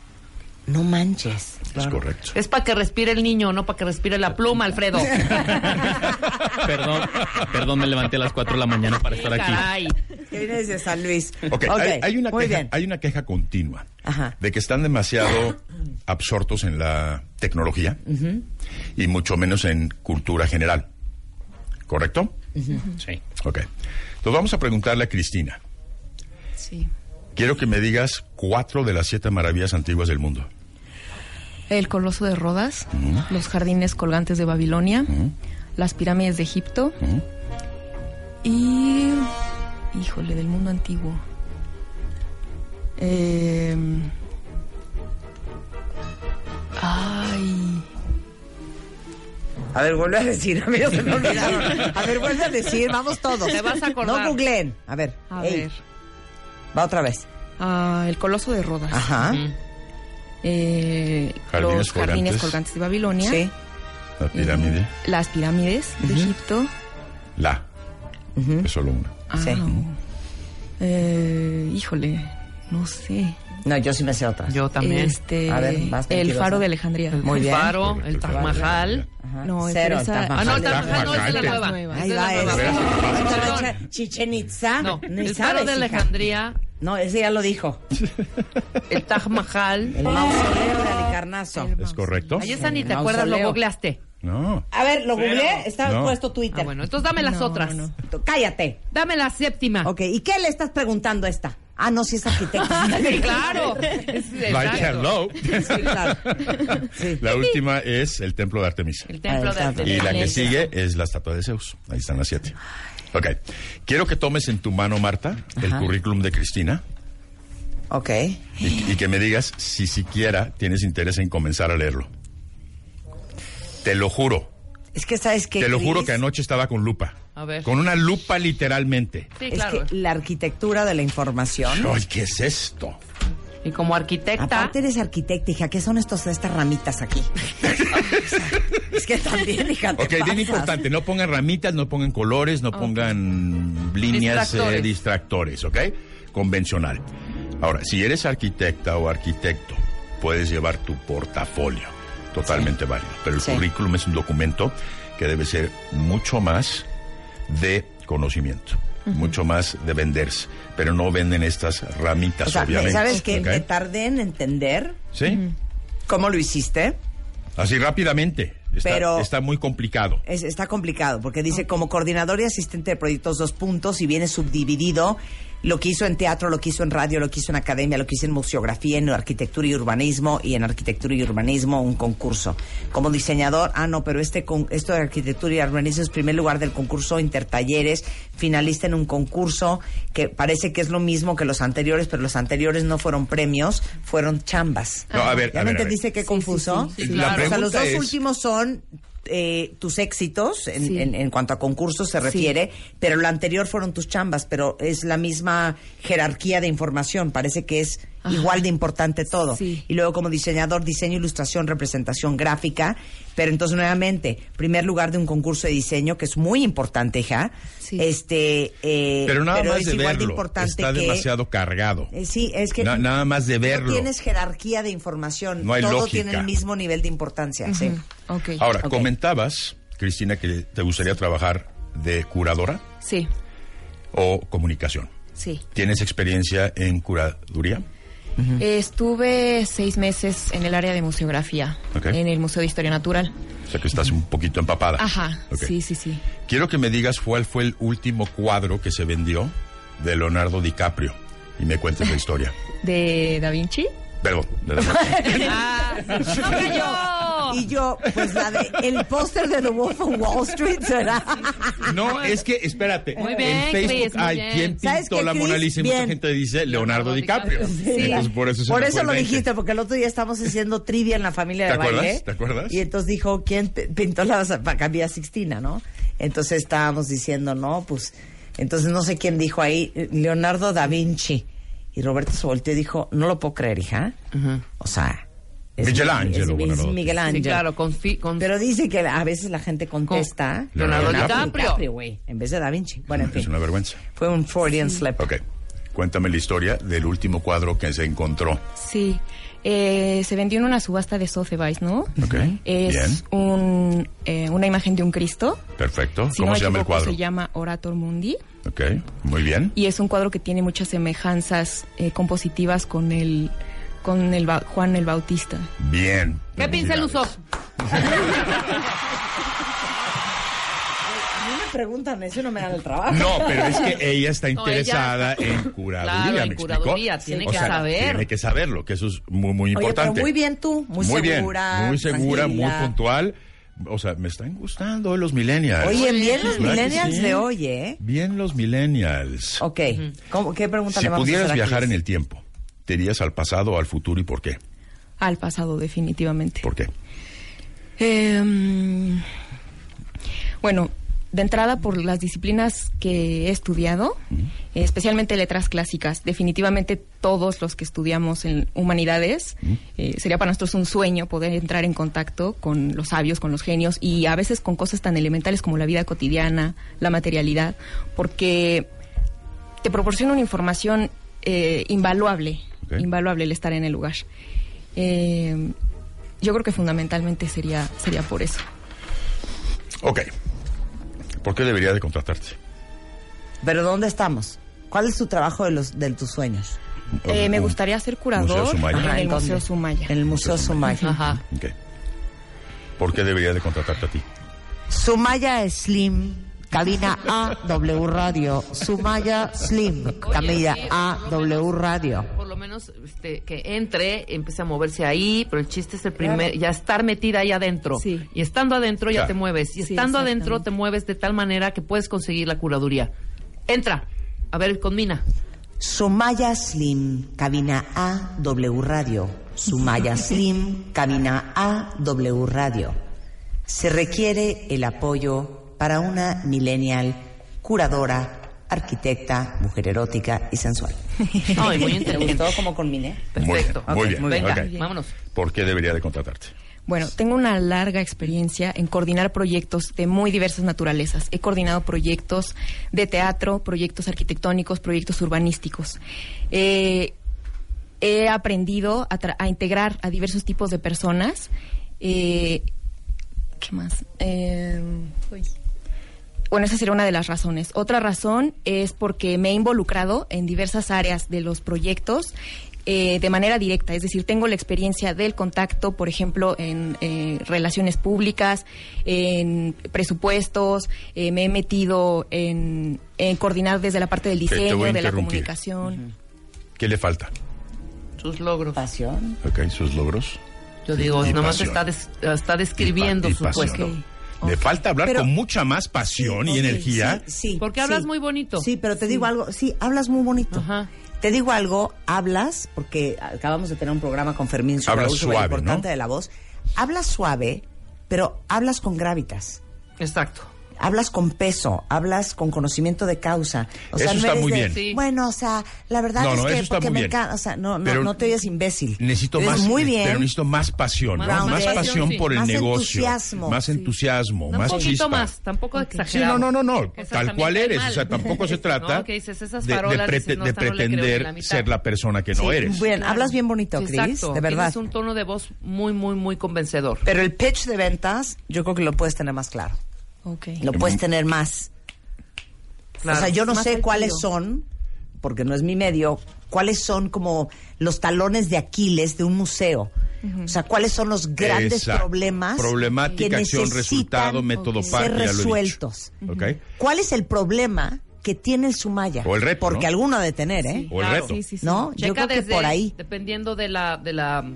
Speaker 3: No manches.
Speaker 4: Es correcto.
Speaker 8: Es para que respire el niño, no para que respire la pluma, Alfredo. [laughs]
Speaker 7: Perdón, perdón, me levanté a las 4 de la mañana para estar aquí.
Speaker 8: Caray.
Speaker 3: Viene desde San Luis.
Speaker 4: Ok, hay, hay una
Speaker 3: muy
Speaker 4: queja,
Speaker 3: bien.
Speaker 4: hay una queja continua
Speaker 3: Ajá.
Speaker 4: de que están demasiado absortos en la tecnología y mucho menos en cultura general. ¿Correcto?
Speaker 7: Sí.
Speaker 4: Ok. Entonces vamos a preguntarle a Cristina.
Speaker 6: Sí.
Speaker 4: Quiero que me digas cuatro de las siete maravillas antiguas del mundo.
Speaker 6: El Coloso de Rodas, los jardines colgantes de Babilonia, las pirámides de Egipto y... Híjole, del mundo antiguo. Eh, ay...
Speaker 3: A ver, vuelve a decir. A mí ya se me olvidaron. [laughs] A ver, vuelve a decir. Vamos todos.
Speaker 8: Te vas a acordar.
Speaker 3: No googleen. A ver.
Speaker 6: A
Speaker 3: ey,
Speaker 6: ver.
Speaker 3: Va otra vez.
Speaker 6: Ah, el Coloso de Rodas.
Speaker 3: Ajá.
Speaker 6: Eh,
Speaker 4: Jardines
Speaker 6: los jardines
Speaker 4: colgantes.
Speaker 6: colgantes de Babilonia.
Speaker 3: Sí.
Speaker 4: La pirámide.
Speaker 6: Las pirámides de Egipto.
Speaker 4: La. Es solo una.
Speaker 6: Ah,
Speaker 3: Sí.
Speaker 6: eh, híjole, no sé.
Speaker 3: No, yo sí me sé otras.
Speaker 8: Yo también.
Speaker 6: Este,
Speaker 3: A ver, más
Speaker 6: el faro de Alejandría.
Speaker 3: Muy
Speaker 8: el
Speaker 3: bien.
Speaker 8: faro, el Taj Mahal.
Speaker 6: No,
Speaker 3: Cero. el Taj
Speaker 8: Ah, no, el. Taj Mahal no, esa es la
Speaker 4: Taj
Speaker 8: nueva.
Speaker 6: Mahal.
Speaker 3: Ahí
Speaker 8: Esa
Speaker 3: va
Speaker 8: es la nueva.
Speaker 3: Ahí va Chichen Itza.
Speaker 8: No, el faro de. Alejandría,
Speaker 3: No, ese ya lo dijo. [laughs]
Speaker 8: el Taj Mahal.
Speaker 3: El mausoleo de Alicarnaso.
Speaker 4: ¿Es correcto?
Speaker 8: Ay, esa ni te acuerdas, lo googleaste.
Speaker 4: No.
Speaker 3: A ver, lo googleé. Está
Speaker 4: No.
Speaker 3: puesto Twitter.
Speaker 8: Ah, bueno, entonces dame las
Speaker 6: No,
Speaker 8: otras.
Speaker 6: no.
Speaker 3: Cállate.
Speaker 8: Dame la séptima.
Speaker 3: Ok, ¿y qué le estás preguntando a esta? Ah, no, si es arquitecta. [laughs]
Speaker 8: Sí, claro. [laughs]
Speaker 4: Hello.
Speaker 3: Sí, claro. Sí.
Speaker 4: La última es el templo de Artemisa.
Speaker 8: El templo de
Speaker 3: está.
Speaker 4: Y la que sigue es la estatua de Zeus. Ahí están las siete. Ok. Quiero que tomes en tu mano, Marta, el
Speaker 3: Ajá.
Speaker 4: currículum de Cristina
Speaker 3: Ok.
Speaker 4: y, y que me digas si siquiera tienes interés en comenzar a leerlo. Te lo juro.
Speaker 3: Es que, ¿sabes qué?
Speaker 4: Te lo juro que anoche estaba con lupa.
Speaker 8: A ver.
Speaker 4: Con una lupa literalmente.
Speaker 8: Sí,
Speaker 3: Es que la arquitectura de la información.
Speaker 4: Ay, ¿qué es esto?
Speaker 8: Y como arquitecta,
Speaker 3: Aparte eres arquitecta, hija, ¿qué son estos, estas ramitas aquí? [laughs] es que también, hija, te
Speaker 4: Ok, bien importante, no pongan ramitas, no pongan colores, no pongan líneas eh,
Speaker 8: Distractores.
Speaker 4: ¿ok? Convencional. Ahora, si eres arquitecta o arquitecto, puedes llevar tu portafolio, totalmente válido, pero el
Speaker 3: Sí.
Speaker 4: currículum es un documento que debe ser mucho más de conocimiento, mucho más de venderse, pero no venden estas ramitas,
Speaker 3: O sea,
Speaker 4: obviamente.
Speaker 3: ¿sabes qué?
Speaker 4: ¿ok?
Speaker 3: Me tardé en entender
Speaker 4: ¿Sí?
Speaker 3: cómo lo hiciste.
Speaker 4: Así rápidamente. Está,
Speaker 3: Pero-
Speaker 4: está muy complicado.
Speaker 3: Es- está complicado porque dice como coordinador y asistente de proyectos dos puntos y viene subdividido lo que hizo en teatro, lo que hizo en radio, lo que hizo en academia, lo que hizo en museografía, en arquitectura y urbanismo y en arquitectura y urbanismo un concurso. Como diseñador, ah no, pero este con, esto de arquitectura y urbanismo es primer lugar del concurso intertalleres, finalista en un concurso que parece que es lo mismo que los anteriores, pero los anteriores no fueron premios, fueron chambas.
Speaker 4: No, a ver,
Speaker 3: ¿Ya
Speaker 4: a
Speaker 3: me
Speaker 4: ver, a ver.
Speaker 3: entendiste qué confuso?
Speaker 6: sí, sí,
Speaker 8: sí,
Speaker 4: La
Speaker 8: claro.
Speaker 3: O sea, los dos
Speaker 4: es-
Speaker 3: últimos son eh, tus éxitos en,
Speaker 6: Sí.
Speaker 3: en- en cuanto a concursos se refiere, pero lo anterior fueron tus chambas, pero es la misma jerarquía de información, parece que es
Speaker 6: Ajá.
Speaker 3: igual de importante todo.
Speaker 6: Sí.
Speaker 3: Y luego como diseñador, diseño, ilustración, representación gráfica, pero entonces nuevamente, primer lugar de un concurso de diseño que es muy importante, hija.
Speaker 6: Sí.
Speaker 3: Este, eh,
Speaker 4: Pero nada más
Speaker 3: es
Speaker 4: de
Speaker 3: igual de
Speaker 4: verlo.
Speaker 3: importante
Speaker 4: Está
Speaker 3: que
Speaker 4: demasiado cargado.
Speaker 3: eh, sí, es que
Speaker 4: Na- nada más de verlo.
Speaker 3: No tienes jerarquía de información,
Speaker 4: No hay
Speaker 3: todo
Speaker 4: lógica.
Speaker 3: tiene el mismo nivel de importancia, sí.
Speaker 4: Ahora, comentabas, Cristina, que te gustaría trabajar de curadora
Speaker 6: Sí,
Speaker 4: o comunicación.
Speaker 6: sí.
Speaker 4: ¿Tienes experiencia en curaduría?
Speaker 6: Estuve seis meses en el área de museografía, en el Museo de Historia Natural.
Speaker 4: O sea que estás un poquito empapada.
Speaker 6: Ajá, sí, sí, sí.
Speaker 4: Quiero que me digas cuál fue el último cuadro que se vendió de Leonardo DiCaprio y me cuentes la [laughs] historia.
Speaker 6: ¿De Da Vinci?
Speaker 4: La- [laughs]
Speaker 8: Ah, ¡No cayó!
Speaker 3: Y yo, pues la de el póster de The Wolf of Wall Street será.
Speaker 4: No, es que, espérate.
Speaker 8: Muy bien,
Speaker 4: en Facebook
Speaker 8: Chris, muy
Speaker 4: hay
Speaker 8: bien.
Speaker 4: quien
Speaker 3: ¿Sabes
Speaker 4: pintó
Speaker 3: qué,
Speaker 4: la? Mona Lisa y mucha gente dice Leonardo DiCaprio.
Speaker 3: Sí.
Speaker 4: Entonces, por eso se
Speaker 3: Por eso lo
Speaker 4: 20.
Speaker 3: dijiste, porque el otro día estábamos haciendo trivia en la familia de
Speaker 4: ¿Te acuerdas?
Speaker 3: baile.
Speaker 4: ¿Te acuerdas?
Speaker 3: Y entonces dijo, ¿quién pintó la Capilla Sixtina, no? Entonces estábamos diciendo, no, pues, entonces no sé quién dijo ahí, Leonardo da Vinci. Y Roberto se volteó y dijo, no lo puedo creer, hija. O sea... es-
Speaker 4: Michelangelo,
Speaker 3: es- es
Speaker 4: Buonarroti.
Speaker 3: Miguel Ángel.
Speaker 8: Sí, claro, con, fi- con-
Speaker 3: Pero dice que a veces la gente contesta
Speaker 8: Con Leonardo DiCaprio.
Speaker 3: güey, en vez de Da Vinci. Bueno, en
Speaker 4: Es
Speaker 3: fin.
Speaker 4: una vergüenza.
Speaker 3: Fue un Freudian slip.
Speaker 4: Ok. Cuéntame la historia del último cuadro que se encontró.
Speaker 6: Sí. Eh, se vendió en una subasta de Sotheby's, ¿no?
Speaker 4: Ok.
Speaker 6: Es
Speaker 4: Bien.
Speaker 6: un, eh, una imagen de un Cristo.
Speaker 4: Perfecto.
Speaker 6: Si
Speaker 4: ¿Cómo
Speaker 6: no
Speaker 4: se llama el cuadro?
Speaker 6: Se llama Orator Mundi.
Speaker 4: Ok. Muy bien.
Speaker 6: Y es un cuadro que tiene muchas semejanzas eh, compositivas con el, con el Ba- Juan el Bautista.
Speaker 4: Bien.
Speaker 8: ¿Qué pincel usó?
Speaker 3: Preguntan eso y no me dan el trabajo.
Speaker 4: No, pero es que [laughs] ella está
Speaker 8: No, ella
Speaker 4: interesada en curaduría,
Speaker 8: Claro, en
Speaker 4: ¿me explicó?
Speaker 8: curaduría, tiene
Speaker 4: O
Speaker 8: que
Speaker 4: sea,
Speaker 8: saber.
Speaker 4: Tiene que saberlo, que eso es muy, muy
Speaker 3: Oye, pero
Speaker 4: importante.
Speaker 3: muy bien tú, muy, segura.
Speaker 4: bien, muy segura, muy puntual. O sea, me están gustando los millennials.
Speaker 3: Oye, bien los
Speaker 4: ¿Verdad que
Speaker 3: millennials
Speaker 4: sí?
Speaker 3: de hoy, ¿eh?
Speaker 4: Bien los millennials.
Speaker 3: Ok. ¿Cómo- ¿Qué pregunta
Speaker 4: Si
Speaker 3: le vamos a
Speaker 4: pudieras
Speaker 3: hacer a
Speaker 4: viajar
Speaker 3: Chris?
Speaker 4: en el tiempo, ¿te irías al pasado o al futuro y por qué?
Speaker 6: Al pasado, definitivamente.
Speaker 4: ¿Por qué?
Speaker 6: Eh, bueno, de entrada por las disciplinas que he estudiado, especialmente letras clásicas, definitivamente todos los que estudiamos en humanidades, eh, sería para nosotros un sueño poder entrar en contacto con los sabios, con los genios y a veces con cosas tan elementales como la vida cotidiana, la materialidad, porque te proporciona una información eh, invaluable, invaluable el estar en el lugar. Eh, yo creo que fundamentalmente sería, sería por eso.
Speaker 4: Ok. ¿Por qué debería de contratarte?
Speaker 3: Pero ¿dónde estamos? ¿Cuál es tu trabajo de los de tus sueños?
Speaker 6: Eh, me gustaría ser curador
Speaker 4: Museo Sumaya.
Speaker 6: en
Speaker 3: Ajá,
Speaker 6: el. Museo Sumaya.
Speaker 3: En el Museo Sumaya.
Speaker 8: Ajá.
Speaker 4: ¿Por qué debería de contratarte a ti?
Speaker 3: Sumaya Slim, cabina AW Radio. Sumaya Slim, cabina AW Radio.
Speaker 8: Menos este, que entre, empiece a moverse ahí, pero el chiste es el primer, ya estar metida ahí adentro.
Speaker 6: Sí.
Speaker 8: Y estando adentro ya
Speaker 4: Claro.
Speaker 8: te mueves. Y
Speaker 6: Sí,
Speaker 8: estando adentro te mueves de tal manera que puedes conseguir la curaduría. Entra. A ver, con Mina.
Speaker 3: Sumaya Slim, cabina AW Radio. Sumaya [laughs] Slim, cabina AW Radio. Se requiere el apoyo para una millennial curadora, arquitecta, mujer erótica y sensual. [laughs]
Speaker 8: Ay, muy
Speaker 3: ¿Te
Speaker 8: inteligente.
Speaker 3: gustó como combiné?
Speaker 8: Perfecto.
Speaker 4: Muy bien, muy bien.
Speaker 8: Venga, vámonos.
Speaker 4: ¿Por qué debería de contratarte?
Speaker 6: Bueno, tengo una larga experiencia en coordinar proyectos de muy diversas naturalezas. He coordinado proyectos de teatro, proyectos arquitectónicos, proyectos urbanísticos. Eh, he aprendido a, tra- a integrar a diversos tipos de personas. Eh, ¿Qué más? Eh, uy. Bueno, esa sería una de las razones. Otra razón es porque me he involucrado en diversas áreas de los proyectos eh, de manera directa, es decir, tengo la experiencia del contacto, por ejemplo, en eh, relaciones públicas, en presupuestos, eh, me he metido en, en coordinar desde la parte del diseño, de la comunicación.
Speaker 4: ¿Qué le falta?
Speaker 8: Sus logros.
Speaker 3: Pasión.
Speaker 4: Ok, sus logros.
Speaker 8: Yo digo,
Speaker 4: Y
Speaker 8: nomás
Speaker 4: pasión.
Speaker 8: está, des- está describiendo
Speaker 4: Y pa- y
Speaker 8: su
Speaker 4: pasión. Le falta hablar
Speaker 3: Pero-
Speaker 4: con mucha más pasión y energía.
Speaker 3: Sí, sí,
Speaker 8: Porque hablas
Speaker 3: sí.
Speaker 8: muy bonito.
Speaker 3: Sí, pero te digo algo. Sí, hablas muy bonito.
Speaker 8: Ajá.
Speaker 3: Te digo algo, hablas, porque acabamos de tener un programa con Fermín sobre
Speaker 4: Hablas
Speaker 3: el uso
Speaker 4: suave,
Speaker 3: importante
Speaker 4: ¿no?
Speaker 3: de la voz. Hablas suave, pero hablas con gravitas.
Speaker 8: Exacto.
Speaker 3: Hablas con peso, hablas con conocimiento de causa. O sea,
Speaker 4: Eso
Speaker 3: no
Speaker 4: está muy
Speaker 3: de,
Speaker 4: bien.
Speaker 8: Sí.
Speaker 3: Bueno, o sea, la verdad
Speaker 4: No,
Speaker 3: es
Speaker 4: no,
Speaker 3: que porque me
Speaker 4: bien.
Speaker 3: encanta, o sea, no, no, no te oyes imbécil.
Speaker 4: Necesito más,
Speaker 3: muy bien.
Speaker 4: pero necesito más pasión, ¿no?
Speaker 8: Más
Speaker 4: más
Speaker 8: pasión, sí.
Speaker 4: por el
Speaker 3: Más
Speaker 4: negocio,
Speaker 3: entusiasmo.
Speaker 4: más
Speaker 3: Sí.
Speaker 4: entusiasmo,
Speaker 8: Un
Speaker 4: más
Speaker 8: poquito
Speaker 4: chispa.
Speaker 8: más, tampoco
Speaker 4: Sí,
Speaker 8: exagerado.
Speaker 4: no, no, no, no,
Speaker 8: esas
Speaker 4: tal cual eres,
Speaker 8: mal.
Speaker 4: o sea, tampoco se [laughs] trata
Speaker 8: No, que dices, esas
Speaker 4: de,
Speaker 8: dices, no, no la
Speaker 4: pretender ser la persona que no
Speaker 3: Sí,
Speaker 4: eres.
Speaker 3: Bien, hablas bien bonito,
Speaker 8: Sí,
Speaker 3: Chris,
Speaker 8: Exacto.
Speaker 3: de verdad.
Speaker 8: Tienes un tono de voz muy, muy, muy convencedor.
Speaker 3: Pero el pitch de ventas, yo creo que lo puedes tener más claro.
Speaker 6: Ok.
Speaker 3: Lo puedes tener más.
Speaker 8: Claro.
Speaker 3: O sea, yo no sé cuáles son, porque no es mi medio, cuáles son como los talones de Aquiles de un museo. O sea, cuáles son los grandes problemas
Speaker 4: Problemática,
Speaker 3: que
Speaker 4: acción,
Speaker 3: necesitan
Speaker 4: resultado, método
Speaker 6: ok.
Speaker 4: par,
Speaker 3: ser
Speaker 4: ya lo he dicho.
Speaker 3: resueltos. ¿Cuál es el problema que tiene el Sumaya?
Speaker 4: O el reto,
Speaker 3: Porque
Speaker 4: ¿no?
Speaker 3: alguno ha de tener, ¿eh?
Speaker 4: O el
Speaker 8: Claro.
Speaker 4: reto.
Speaker 6: Sí, sí, sí.
Speaker 3: ¿No? Yo
Speaker 8: Checa
Speaker 3: creo que por ahí.
Speaker 8: dependiendo de la, de la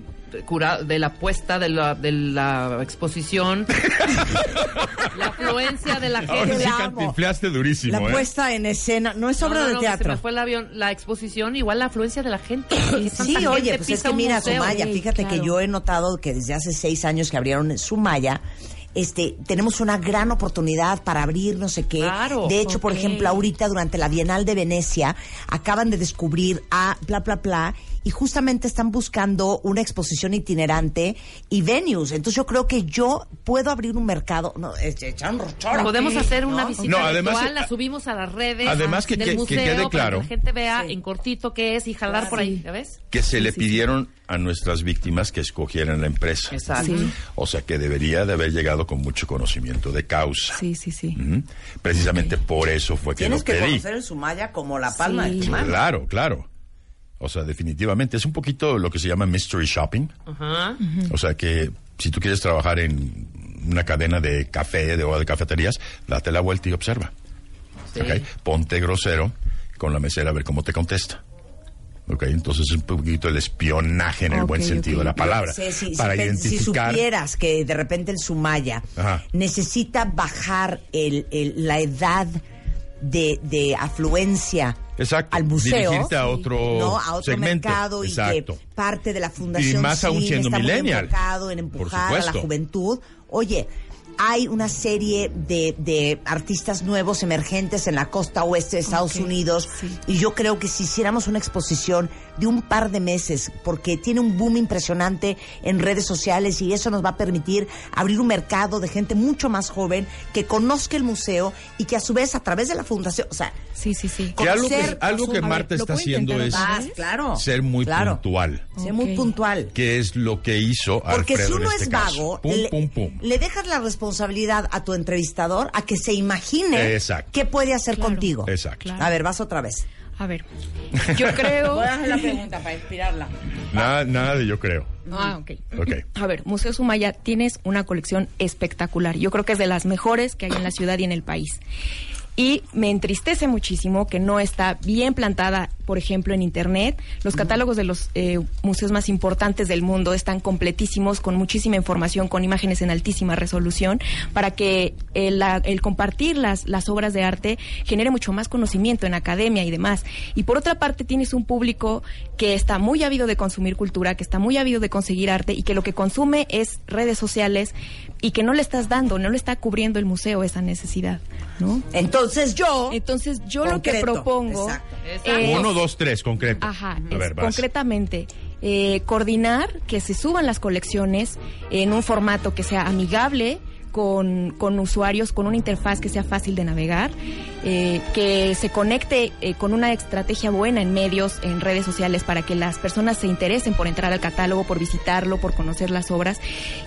Speaker 8: cura, de la puesta, de la, de la exposición, [laughs] la afluencia de la
Speaker 4: Ahora
Speaker 8: gente.
Speaker 4: sí
Speaker 3: la amo.
Speaker 4: cantinfleaste durísimo,
Speaker 3: La
Speaker 4: ¿eh?
Speaker 3: puesta en escena, no es
Speaker 8: No,
Speaker 3: obra
Speaker 8: no,
Speaker 3: de
Speaker 8: no, Se
Speaker 3: teatro.
Speaker 8: me fue el avión. La exposición, igual la afluencia de la gente. [coughs] ¿Qué
Speaker 3: Sí, oye, pues es que mira,
Speaker 8: museo?
Speaker 3: Sumaya,
Speaker 6: Sí,
Speaker 3: fíjate que yo he notado que desde hace seis años que abrieron Sumaya, este, tenemos una gran oportunidad para abrir no sé qué.
Speaker 8: Claro.
Speaker 3: de hecho, por ejemplo, ahorita durante la Bienal de Venecia acaban de descubrir a bla bla bla y justamente están buscando una exposición itinerante y venues. Entonces yo creo que yo puedo abrir un mercado, no, es- echar un rochoro.
Speaker 8: Podemos hacer una visita
Speaker 4: No, además-
Speaker 8: virtual, la subimos a las redes
Speaker 4: Además que-
Speaker 8: del
Speaker 4: que- que
Speaker 8: museo
Speaker 4: quede
Speaker 8: para
Speaker 4: claro.
Speaker 8: que la gente vea en cortito qué es y jalar por ahí, ¿ya ves?
Speaker 4: Que se le pidieron a nuestras víctimas que escogieran la empresa.
Speaker 8: Exacto.
Speaker 6: Sí.
Speaker 4: O sea que debería de haber llegado con mucho conocimiento de causa.
Speaker 6: Sí, sí, sí.
Speaker 4: Precisamente por eso fue que
Speaker 3: Tienes
Speaker 4: lo
Speaker 3: que conocer el Sumaya como la palma
Speaker 6: Sí.
Speaker 3: de tu mano.
Speaker 4: Claro, claro. O sea, definitivamente es un poquito lo que se llama mystery shopping. O sea que si tú quieres trabajar en una cadena de café de, o de cafeterías, date la vuelta y observa.
Speaker 8: Sí.
Speaker 4: ¿ok? Ponte grosero con la mesera a ver cómo te contesta. ¿ok? Entonces es un poquito el espionaje en el buen sentido de la palabra.
Speaker 3: Sí, sí,
Speaker 4: para
Speaker 3: si, pen- si
Speaker 4: identificar.
Speaker 3: supieras que de repente el Sumaya
Speaker 4: Ajá.
Speaker 3: necesita bajar el, el- la edad de, de afluencia
Speaker 4: Exacto.
Speaker 3: al museo,
Speaker 4: Dirigirte a otro
Speaker 3: ¿no? a otro
Speaker 4: segmento.
Speaker 3: mercado y
Speaker 4: Exacto.
Speaker 3: que parte de la fundación
Speaker 4: Y más aún siendo
Speaker 3: está muy
Speaker 4: millennial.
Speaker 3: en empujar a la juventud. Oye, hay una serie de, de artistas nuevos emergentes en la costa oeste de Estados Unidos
Speaker 6: sí.
Speaker 3: y yo creo que si hiciéramos una exposición de un par de meses, porque tiene un boom impresionante en redes sociales y eso nos va a permitir abrir un mercado de gente mucho más joven que conozca el museo y que a su vez a través de la fundación, o sea,
Speaker 6: Sí, sí, sí.
Speaker 4: Que algo que, algo que
Speaker 3: ver,
Speaker 4: Marta
Speaker 6: ¿lo
Speaker 4: está haciendo es
Speaker 3: claro,
Speaker 4: ser muy
Speaker 3: claro.
Speaker 4: puntual.
Speaker 3: Sé muy puntual.
Speaker 4: Que es lo que hizo
Speaker 3: Porque
Speaker 4: Alfredo
Speaker 3: si uno
Speaker 4: en este
Speaker 3: es
Speaker 4: caso.
Speaker 3: vago,
Speaker 4: Pum,
Speaker 3: le,
Speaker 4: pum, pum.
Speaker 3: le dejas la responsabilidad a tu entrevistador a que se imagine
Speaker 4: Exacto.
Speaker 3: qué puede hacer
Speaker 6: Claro.
Speaker 3: contigo.
Speaker 4: Exacto.
Speaker 6: Claro.
Speaker 3: A ver, vas otra vez.
Speaker 6: A ver, yo creo...
Speaker 3: hacer la pregunta para inspirarla.
Speaker 4: Nada, nada de yo creo.
Speaker 6: Ah, ok.
Speaker 4: Ok.
Speaker 6: A ver, Museo Sumaya, tienes una colección espectacular. Yo creo que es de las mejores que hay en la ciudad y en el país. Y me entristece muchísimo que no está bien plantada, por ejemplo, en Internet. Los catálogos de los eh, museos más importantes del mundo están completísimos, con muchísima información, con imágenes en altísima resolución, para que el, la- el compartir las, las obras de arte genere mucho más conocimiento en academia y demás. Y por otra parte, tienes un público que está muy ávido de consumir cultura, que está muy ávido de conseguir arte y que lo que consume es redes sociales y que no le estás dando, no le está cubriendo el museo esa necesidad, ¿no?
Speaker 3: Entonces yo.
Speaker 6: Entonces yo lo que propongo
Speaker 3: exacto.
Speaker 6: es,
Speaker 4: Uno, dos, tres, concreto.
Speaker 6: ajá,
Speaker 4: A
Speaker 6: es
Speaker 4: ver, vas.
Speaker 6: concretamente eh, coordinar que se suban las colecciones en un formato que sea amigable con, con usuarios, con una interfaz que sea fácil de navegar, eh, que se conecte eh, con una estrategia buena en medios, en redes sociales, para que las personas se interesen por entrar al catálogo, por visitarlo, por conocer las obras,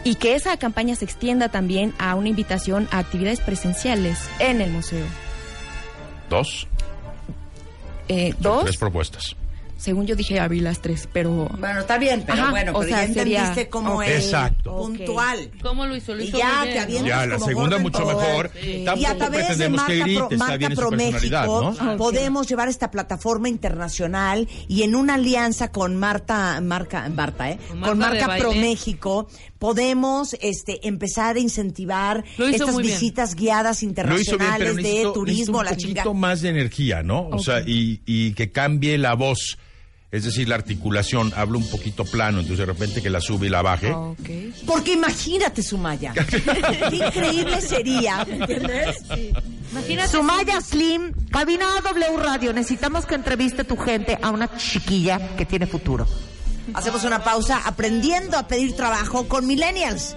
Speaker 6: y que esa campaña se extienda también a una invitación a actividades presenciales en el museo.
Speaker 4: Dos.
Speaker 6: Eh,
Speaker 4: Son
Speaker 6: dos,
Speaker 4: Tres propuestas.
Speaker 6: Según yo dije abrí las tres, pero...
Speaker 3: Bueno, está bien, pero
Speaker 6: Ajá,
Speaker 3: bueno,
Speaker 6: o sea,
Speaker 3: ya
Speaker 6: sería-
Speaker 3: entendiste cómo
Speaker 6: Ok.
Speaker 3: es
Speaker 4: Exacto.
Speaker 3: puntual.
Speaker 8: ¿Cómo lo hizo? Lo
Speaker 3: Y ya te
Speaker 8: bien,
Speaker 3: avientas
Speaker 4: Ya, la
Speaker 3: como
Speaker 4: segunda
Speaker 3: gordo en
Speaker 4: mucho mejor.
Speaker 3: Y
Speaker 4: Tampoco
Speaker 3: a través de
Speaker 4: que
Speaker 3: Marca, Pro, Marca Pro México,
Speaker 4: ¿no?
Speaker 3: podemos llevar esta plataforma internacional y en una alianza con Marta, Marca, Marta, ¿eh?
Speaker 8: Con
Speaker 3: Con
Speaker 8: Marta
Speaker 3: Marca Pro. México, podemos este, empezar a incentivar estas
Speaker 8: bien.
Speaker 3: visitas guiadas
Speaker 4: bien,
Speaker 3: internacionales de
Speaker 4: necesito,
Speaker 3: turismo,
Speaker 4: necesito
Speaker 3: la
Speaker 4: un poquito más de energía, ¿no? O sea, y, y que cambie la voz. Es decir, la articulación. Hablo un poquito plano, entonces de repente que la sube y la baje.
Speaker 6: Ok.
Speaker 3: Porque imagínate, Sumaya. [laughs] Qué increíble sería, ¿me entiendes?
Speaker 8: Imagínate.
Speaker 10: Sumaya Slim, cabina W Radio. Necesitamos que entreviste tu gente a una chiquilla que tiene futuro.
Speaker 3: Hacemos una pausa aprendiendo a pedir trabajo con Millennials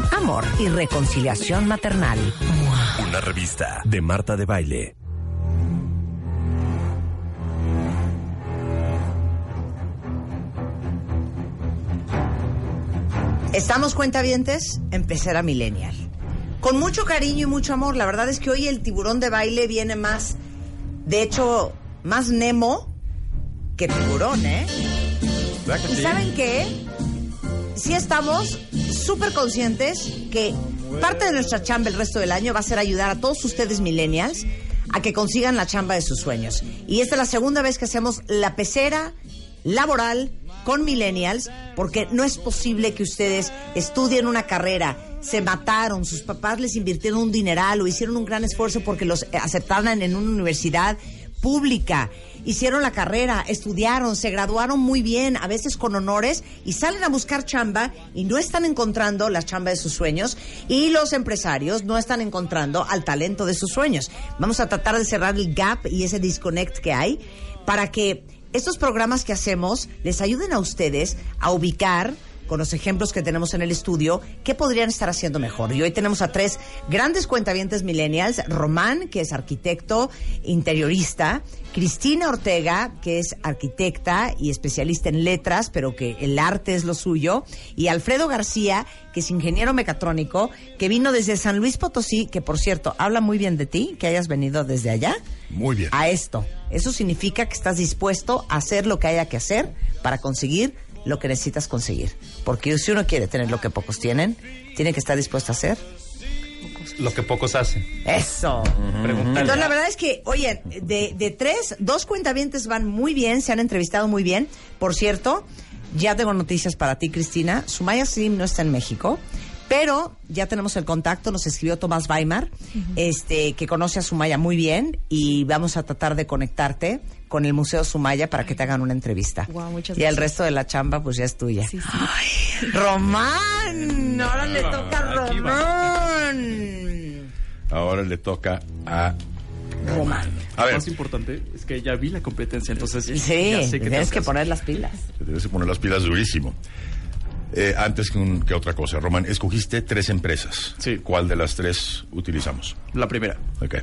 Speaker 3: amor y reconciliación maternal.
Speaker 1: Una revista de Marta de Baile.
Speaker 3: Estamos cuentavientes en Pecera Millennial. Con mucho cariño y mucho amor. La verdad es que hoy el tiburón de baile viene más, de hecho, más Nemo que tiburón, ¿eh? ¿Y saben qué? Sí estamos súper conscientes que parte de nuestra chamba el resto del año va a ser ayudar a todos ustedes millennials a que consigan la chamba de sus sueños. Y esta es la segunda vez que hacemos la pecera laboral con millennials, porque no es posible que ustedes estudien una carrera, se mataron, sus papás les invirtieron un dineral o hicieron un gran esfuerzo porque los aceptaran en una universidad pública, hicieron la carrera, estudiaron, se graduaron muy bien, a veces con honores, y salen a buscar chamba y no están encontrando la chamba de sus sueños, y los empresarios no están encontrando al talento de sus sueños. Vamos a tratar de cerrar el gap y ese disconnect que hay para que estos programas que hacemos les ayuden a ustedes a ubicar con los ejemplos que tenemos en el estudio, qué podrían estar haciendo mejor. Y hoy tenemos a tres grandes cuentavientes millennials, Román, que es arquitecto interiorista, Cristina Ortega, que es arquitecta y especialista en letras, pero que el arte es lo suyo, y Alfredo García, que es ingeniero mecatrónico, que vino desde San Luis Potosí, que por cierto, habla muy bien de ti, que hayas venido desde allá.
Speaker 4: Muy bien.
Speaker 3: A esto. Eso significa que estás dispuesto a hacer lo que haya que hacer para conseguir lo que necesitas conseguir. Porque si uno quiere tener lo que pocos tienen, tiene que estar dispuesto a hacer
Speaker 7: Lo que pocos hacen.
Speaker 3: eso. Entonces, la verdad es que, oye, de, de tres, dos cuentavientes van muy bien, se han entrevistado muy bien. Por cierto, ya tengo noticias para ti, Cristina. Sumaya Slim no está en México, pero ya tenemos el contacto. Nos escribió Tomás Weimar, este, que conoce a Sumaya muy bien, y vamos a tratar de conectarte con el Museo Sumaya para que te hagan una entrevista.
Speaker 6: Guau, muchas
Speaker 3: y el resto de la chamba, pues ya es tuya.
Speaker 6: Sí, sí.
Speaker 3: Ay, Román, ahora le toca a. Román.
Speaker 4: Ahora le toca a Román. A
Speaker 2: Lo
Speaker 4: ver,
Speaker 2: más importante es que ya vi la competencia, entonces
Speaker 3: Sí,
Speaker 2: ya sé que
Speaker 3: tienes que poner las pilas.
Speaker 4: te debes poner las pilas durísimo. Eh, antes que, un- que otra cosa, Román, escogiste tres empresas.
Speaker 2: Sí.
Speaker 4: ¿Cuál de las tres utilizamos?
Speaker 2: La primera.
Speaker 4: Ok.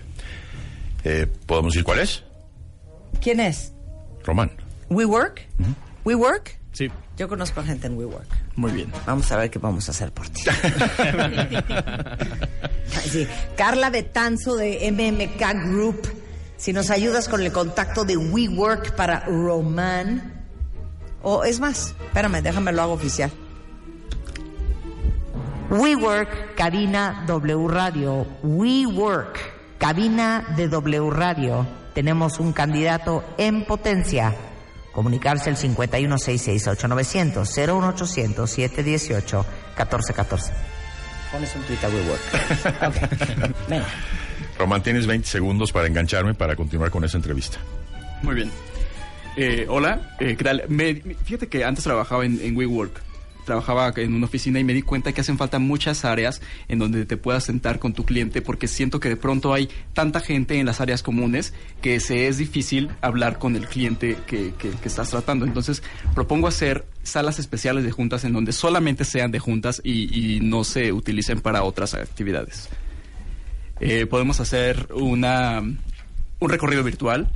Speaker 4: Eh, ¿Podemos decir cuál es?
Speaker 3: ¿Quién es?
Speaker 4: Román.
Speaker 3: WeWork. WeWork.
Speaker 2: Sí,
Speaker 3: Yo conozco a gente en WeWork.
Speaker 2: muy bien.
Speaker 3: Vamos a ver qué vamos a hacer por ti. [laughs] Sí. Carla Betanzo de MMK Group. Si nos ayudas con el contacto de WeWork para Román. O es más, espérame, déjame lo hago oficial. WeWork, cabina W Radio. WeWork, cabina de W Radio. Tenemos un candidato en potencia. Comunicarse al 5166-8900, 01800-718-1414. Pones un tweet a WeWork. [laughs] Ok, venga.
Speaker 4: Román, tienes 20 segundos para engancharme para continuar con esa entrevista.
Speaker 2: Muy bien. Eh, hola, eh, ¿qué tal? Me- me- fíjate que antes trabajaba en, en WeWork. Trabajaba en una oficina y me di cuenta que hacen falta muchas áreas en donde te puedas sentar con tu cliente porque siento que de pronto hay tanta gente en las áreas comunes que se es difícil hablar con el cliente que, que- estás tratando. Entonces propongo hacer salas especiales de juntas en donde solamente sean de juntas y, y no se utilicen para otras actividades. Eh, podemos hacer una, un recorrido virtual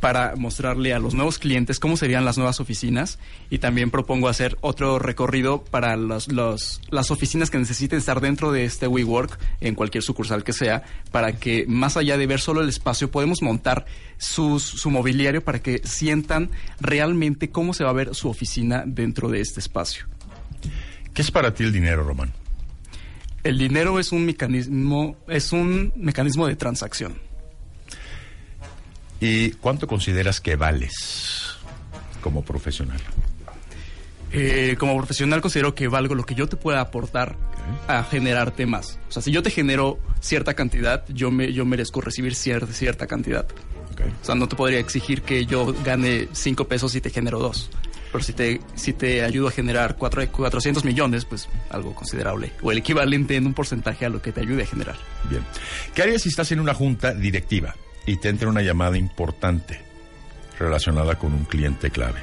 Speaker 2: para mostrarle a los nuevos clientes cómo serían las nuevas oficinas y también propongo hacer otro recorrido para los, los- las oficinas que necesiten estar dentro de este WeWork en cualquier sucursal que sea para que más allá de ver solo el espacio podemos montar sus- su mobiliario para que sientan realmente cómo se va a ver su oficina dentro de este espacio.
Speaker 4: ¿Qué es para ti el dinero, Román?
Speaker 2: El dinero es un mecanismo es un mecanismo de transacción.
Speaker 4: ¿Y cuánto consideras que vales como profesional?
Speaker 2: Eh, como profesional considero que valgo lo que yo te pueda aportar a generarte más. O sea, si yo te genero cierta cantidad, yo me yo merezco recibir cierta cierta cantidad. O sea, no te podría exigir que yo gane 5 pesos y te genero 2. Pero si te, si te ayudo a generar cuatro, 400 millones, pues algo considerable. O el equivalente en un porcentaje a lo que te ayude a generar.
Speaker 4: Bien. ¿Qué harías si estás en una junta directiva y te entra una llamada importante relacionada con un cliente clave?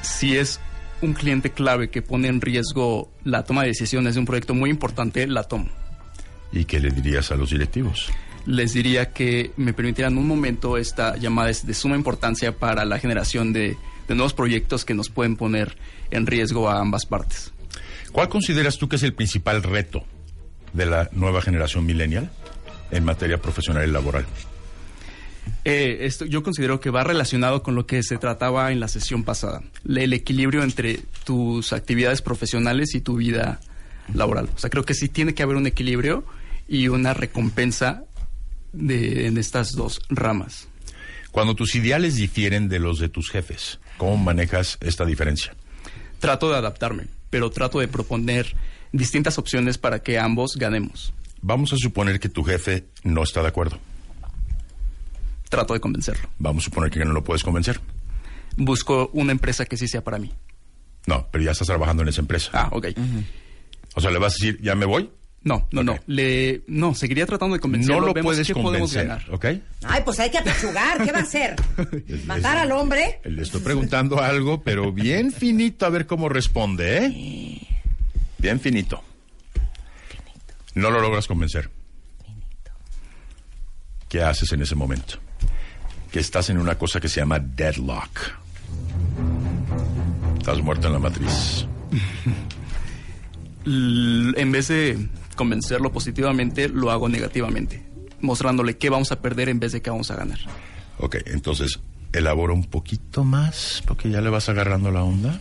Speaker 2: Si es un cliente clave que pone en riesgo la toma de decisiones de un proyecto muy importante, la tomo.
Speaker 4: ¿Y qué le dirías a los directivos?
Speaker 2: Les diría que me permitieran un momento esta llamada es de suma importancia para la generación de, de nuevos proyectos que nos pueden poner en riesgo a ambas partes.
Speaker 4: ¿Cuál consideras tú que es el principal reto de la nueva generación millennial en materia profesional y laboral?
Speaker 2: Eh, esto, yo considero que va relacionado con lo que se trataba en la sesión pasada, el equilibrio entre tus actividades profesionales y tu vida laboral. O sea, creo que sí tiene que haber un equilibrio y una recompensa de, en estas dos ramas.
Speaker 4: Cuando tus ideales difieren de los de tus jefes, ¿cómo manejas esta diferencia?
Speaker 2: Trato de adaptarme, pero trato de proponer distintas opciones para que ambos ganemos.
Speaker 4: Vamos a suponer que tu jefe no está de acuerdo.
Speaker 2: Trato de convencerlo.
Speaker 4: Vamos a suponer que no lo puedes convencer.
Speaker 2: Busco una empresa que sí sea para mí.
Speaker 4: No, pero ya estás trabajando en esa empresa.
Speaker 2: Ah, ok.
Speaker 4: O sea, le vas a decir, ¿ya me voy?
Speaker 2: No, no, no. Le, no, seguiría tratando de convencerlo.
Speaker 4: No lo
Speaker 2: Vemos
Speaker 4: puedes
Speaker 2: qué podemos
Speaker 4: convencer,
Speaker 2: ganar.
Speaker 4: ¿ok?
Speaker 3: Ay, pues hay que apechugar. ¿Qué va a hacer? [laughs] ¿Matar al hombre?
Speaker 4: Le estoy preguntando algo, pero bien finito a ver cómo responde, ¿eh? Bien finito. No lo logras convencer. ¿Qué haces en ese momento? Que estás en una cosa que se llama deadlock. Estás muerto en la matriz.
Speaker 2: En vez de convencerlo positivamente, lo hago negativamente, mostrándole qué vamos a perder en vez de qué vamos a ganar.
Speaker 4: Ok, entonces, elabora un poquito más, porque ya le vas agarrando la onda.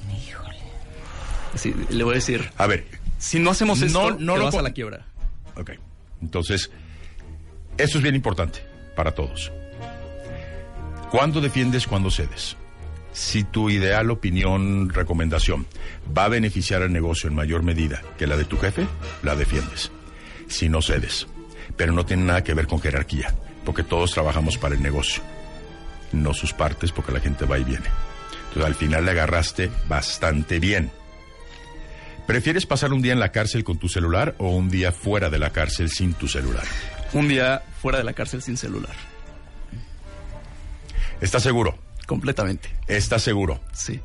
Speaker 2: Sí, le voy a decir,
Speaker 4: A ver,
Speaker 2: si no hacemos esto,
Speaker 4: No, no
Speaker 2: te
Speaker 4: lo
Speaker 2: vas a la quiebra.
Speaker 4: Ok. Entonces, esto es bien importante para todos. ¿Cuándo defiendes, cuándo cedes? Si tu ideal, opinión, recomendación va a beneficiar al negocio en mayor medida que la de tu jefe, la defiendes. Si no cedes. Pero no tiene nada que ver con jerarquía, porque todos trabajamos para el negocio, no sus partes, porque la gente va y viene. Entonces, al final le agarraste bastante bien. ¿Prefieres pasar un día en la cárcel con tu celular o un día fuera de la cárcel sin tu celular?
Speaker 2: Un día fuera de la cárcel sin celular.
Speaker 4: ¿Estás seguro?
Speaker 2: Completamente.
Speaker 4: ¿Estás seguro?
Speaker 2: Sí.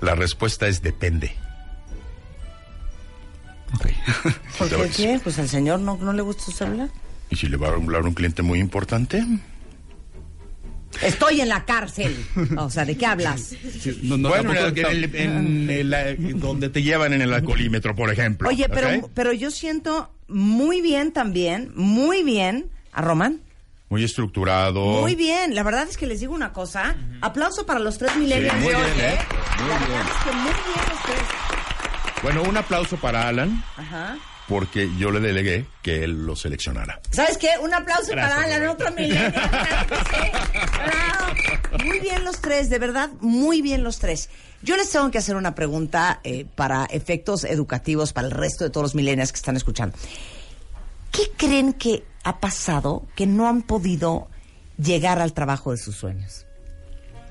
Speaker 4: La respuesta es depende. [laughs]
Speaker 3: ¿Por qué? qué? Pues al señor no, no le gusta su celular.
Speaker 4: ¿Y si le va a hablar un cliente muy importante?
Speaker 3: Estoy en la cárcel. O sea, ¿de qué hablas?
Speaker 2: no,
Speaker 4: bueno, en el- en el- en donde te llevan en el alcoholímetro, por ejemplo.
Speaker 3: Oye, pero, pero yo siento muy bien también, muy bien a Román.
Speaker 4: Muy estructurado.
Speaker 3: Muy bien. La verdad es que les digo una cosa. Aplauso para los tres millennials
Speaker 4: Sí, muy
Speaker 3: de hoy,
Speaker 4: bien,
Speaker 3: ¿eh?
Speaker 4: ¿eh?
Speaker 3: La verdad es que muy bien los tres.
Speaker 4: Bueno, un aplauso para Alan,
Speaker 3: Ajá.
Speaker 4: Porque yo le delegué que él lo seleccionara.
Speaker 3: ¿Sabes qué? Un aplauso
Speaker 4: Gracias,
Speaker 3: para Alan, otro. Bravo. Muy bien los tres, de verdad, muy bien los tres. Yo les tengo que hacer una pregunta eh, para efectos educativos para el resto de todos los millennials que están escuchando. ¿Qué creen que ha pasado que no han podido llegar al trabajo de sus sueños?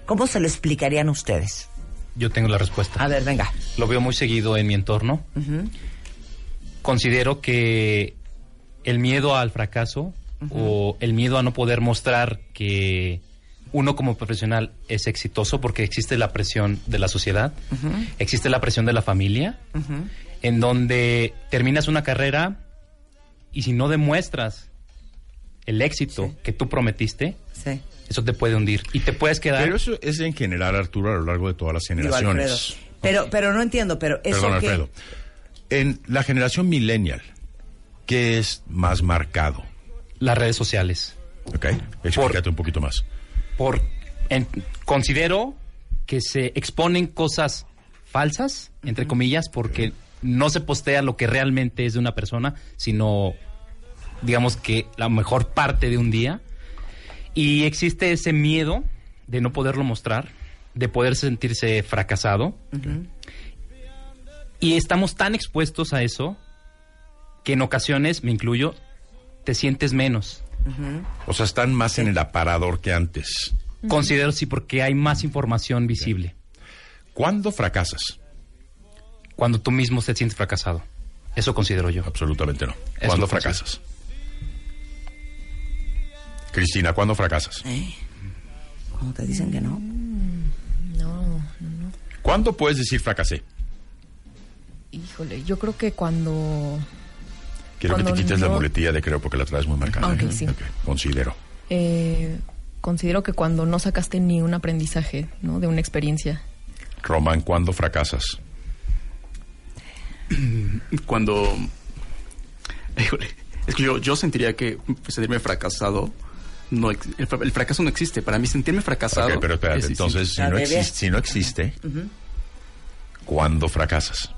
Speaker 3: ¿Cómo se lo explicarían ustedes?
Speaker 7: Yo tengo la respuesta.
Speaker 3: A ver, venga.
Speaker 7: Lo veo muy seguido en mi entorno. Considero que el miedo al fracaso o el miedo a no poder mostrar que uno como profesional es exitoso porque existe la presión de la sociedad, existe la presión de la familia, en donde terminas una carrera y si no demuestras el éxito que tú prometiste,
Speaker 3: Sí.
Speaker 7: eso te puede hundir y te puedes quedar...
Speaker 4: Pero eso es en general, Arturo, a lo largo de todas las generaciones.
Speaker 3: Pero, pero no entiendo, pero eso
Speaker 4: Perdón,
Speaker 3: que...
Speaker 4: Alfredo. En la generación millennial, ¿qué es más marcado?
Speaker 7: Las redes sociales.
Speaker 4: Ok, explícate un poquito más.
Speaker 7: por en- considero que se exponen cosas falsas entre comillas porque no se postea lo que realmente es de una persona sino digamos que la mejor parte de un día y existe ese miedo de no poderlo mostrar de poder sentirse fracasado Y estamos tan expuestos a eso que en ocasiones, me incluyo, te sientes menos.
Speaker 4: O sea, están más en el aparador que antes.
Speaker 7: Considero sí porque hay más información visible.
Speaker 4: ¿Cuándo fracasas?
Speaker 7: Cuando tú mismo te sientes fracasado. Eso considero yo.
Speaker 4: Absolutamente no.
Speaker 7: Eso
Speaker 4: ¿Cuándo
Speaker 7: considero.
Speaker 4: fracasas? Cristina, ¿cuándo fracasas?
Speaker 3: ¿Eh? Cuando te dicen que no.
Speaker 6: No,
Speaker 4: ¿Cuándo puedes decir fracasé?
Speaker 6: Híjole, yo creo que cuando
Speaker 4: Quiero que te quites la muletilla de creo porque la traes muy marcada.
Speaker 6: Ok, sí.
Speaker 4: Ok, Considero.
Speaker 6: eh, considero que cuando no sacaste ni un aprendizaje, ¿no? De una experiencia.
Speaker 4: Román, ¿cuándo fracasas? [clears throat]
Speaker 2: Cuando. Híjole, es que yo, yo sentiría que sentirme fracasado. No, el, el fracaso no existe. Para mí, sentirme fracasado.
Speaker 4: Ok, pero espérate,
Speaker 2: es
Speaker 4: entonces, si no, existe, si no existe, ¿cuándo fracasas?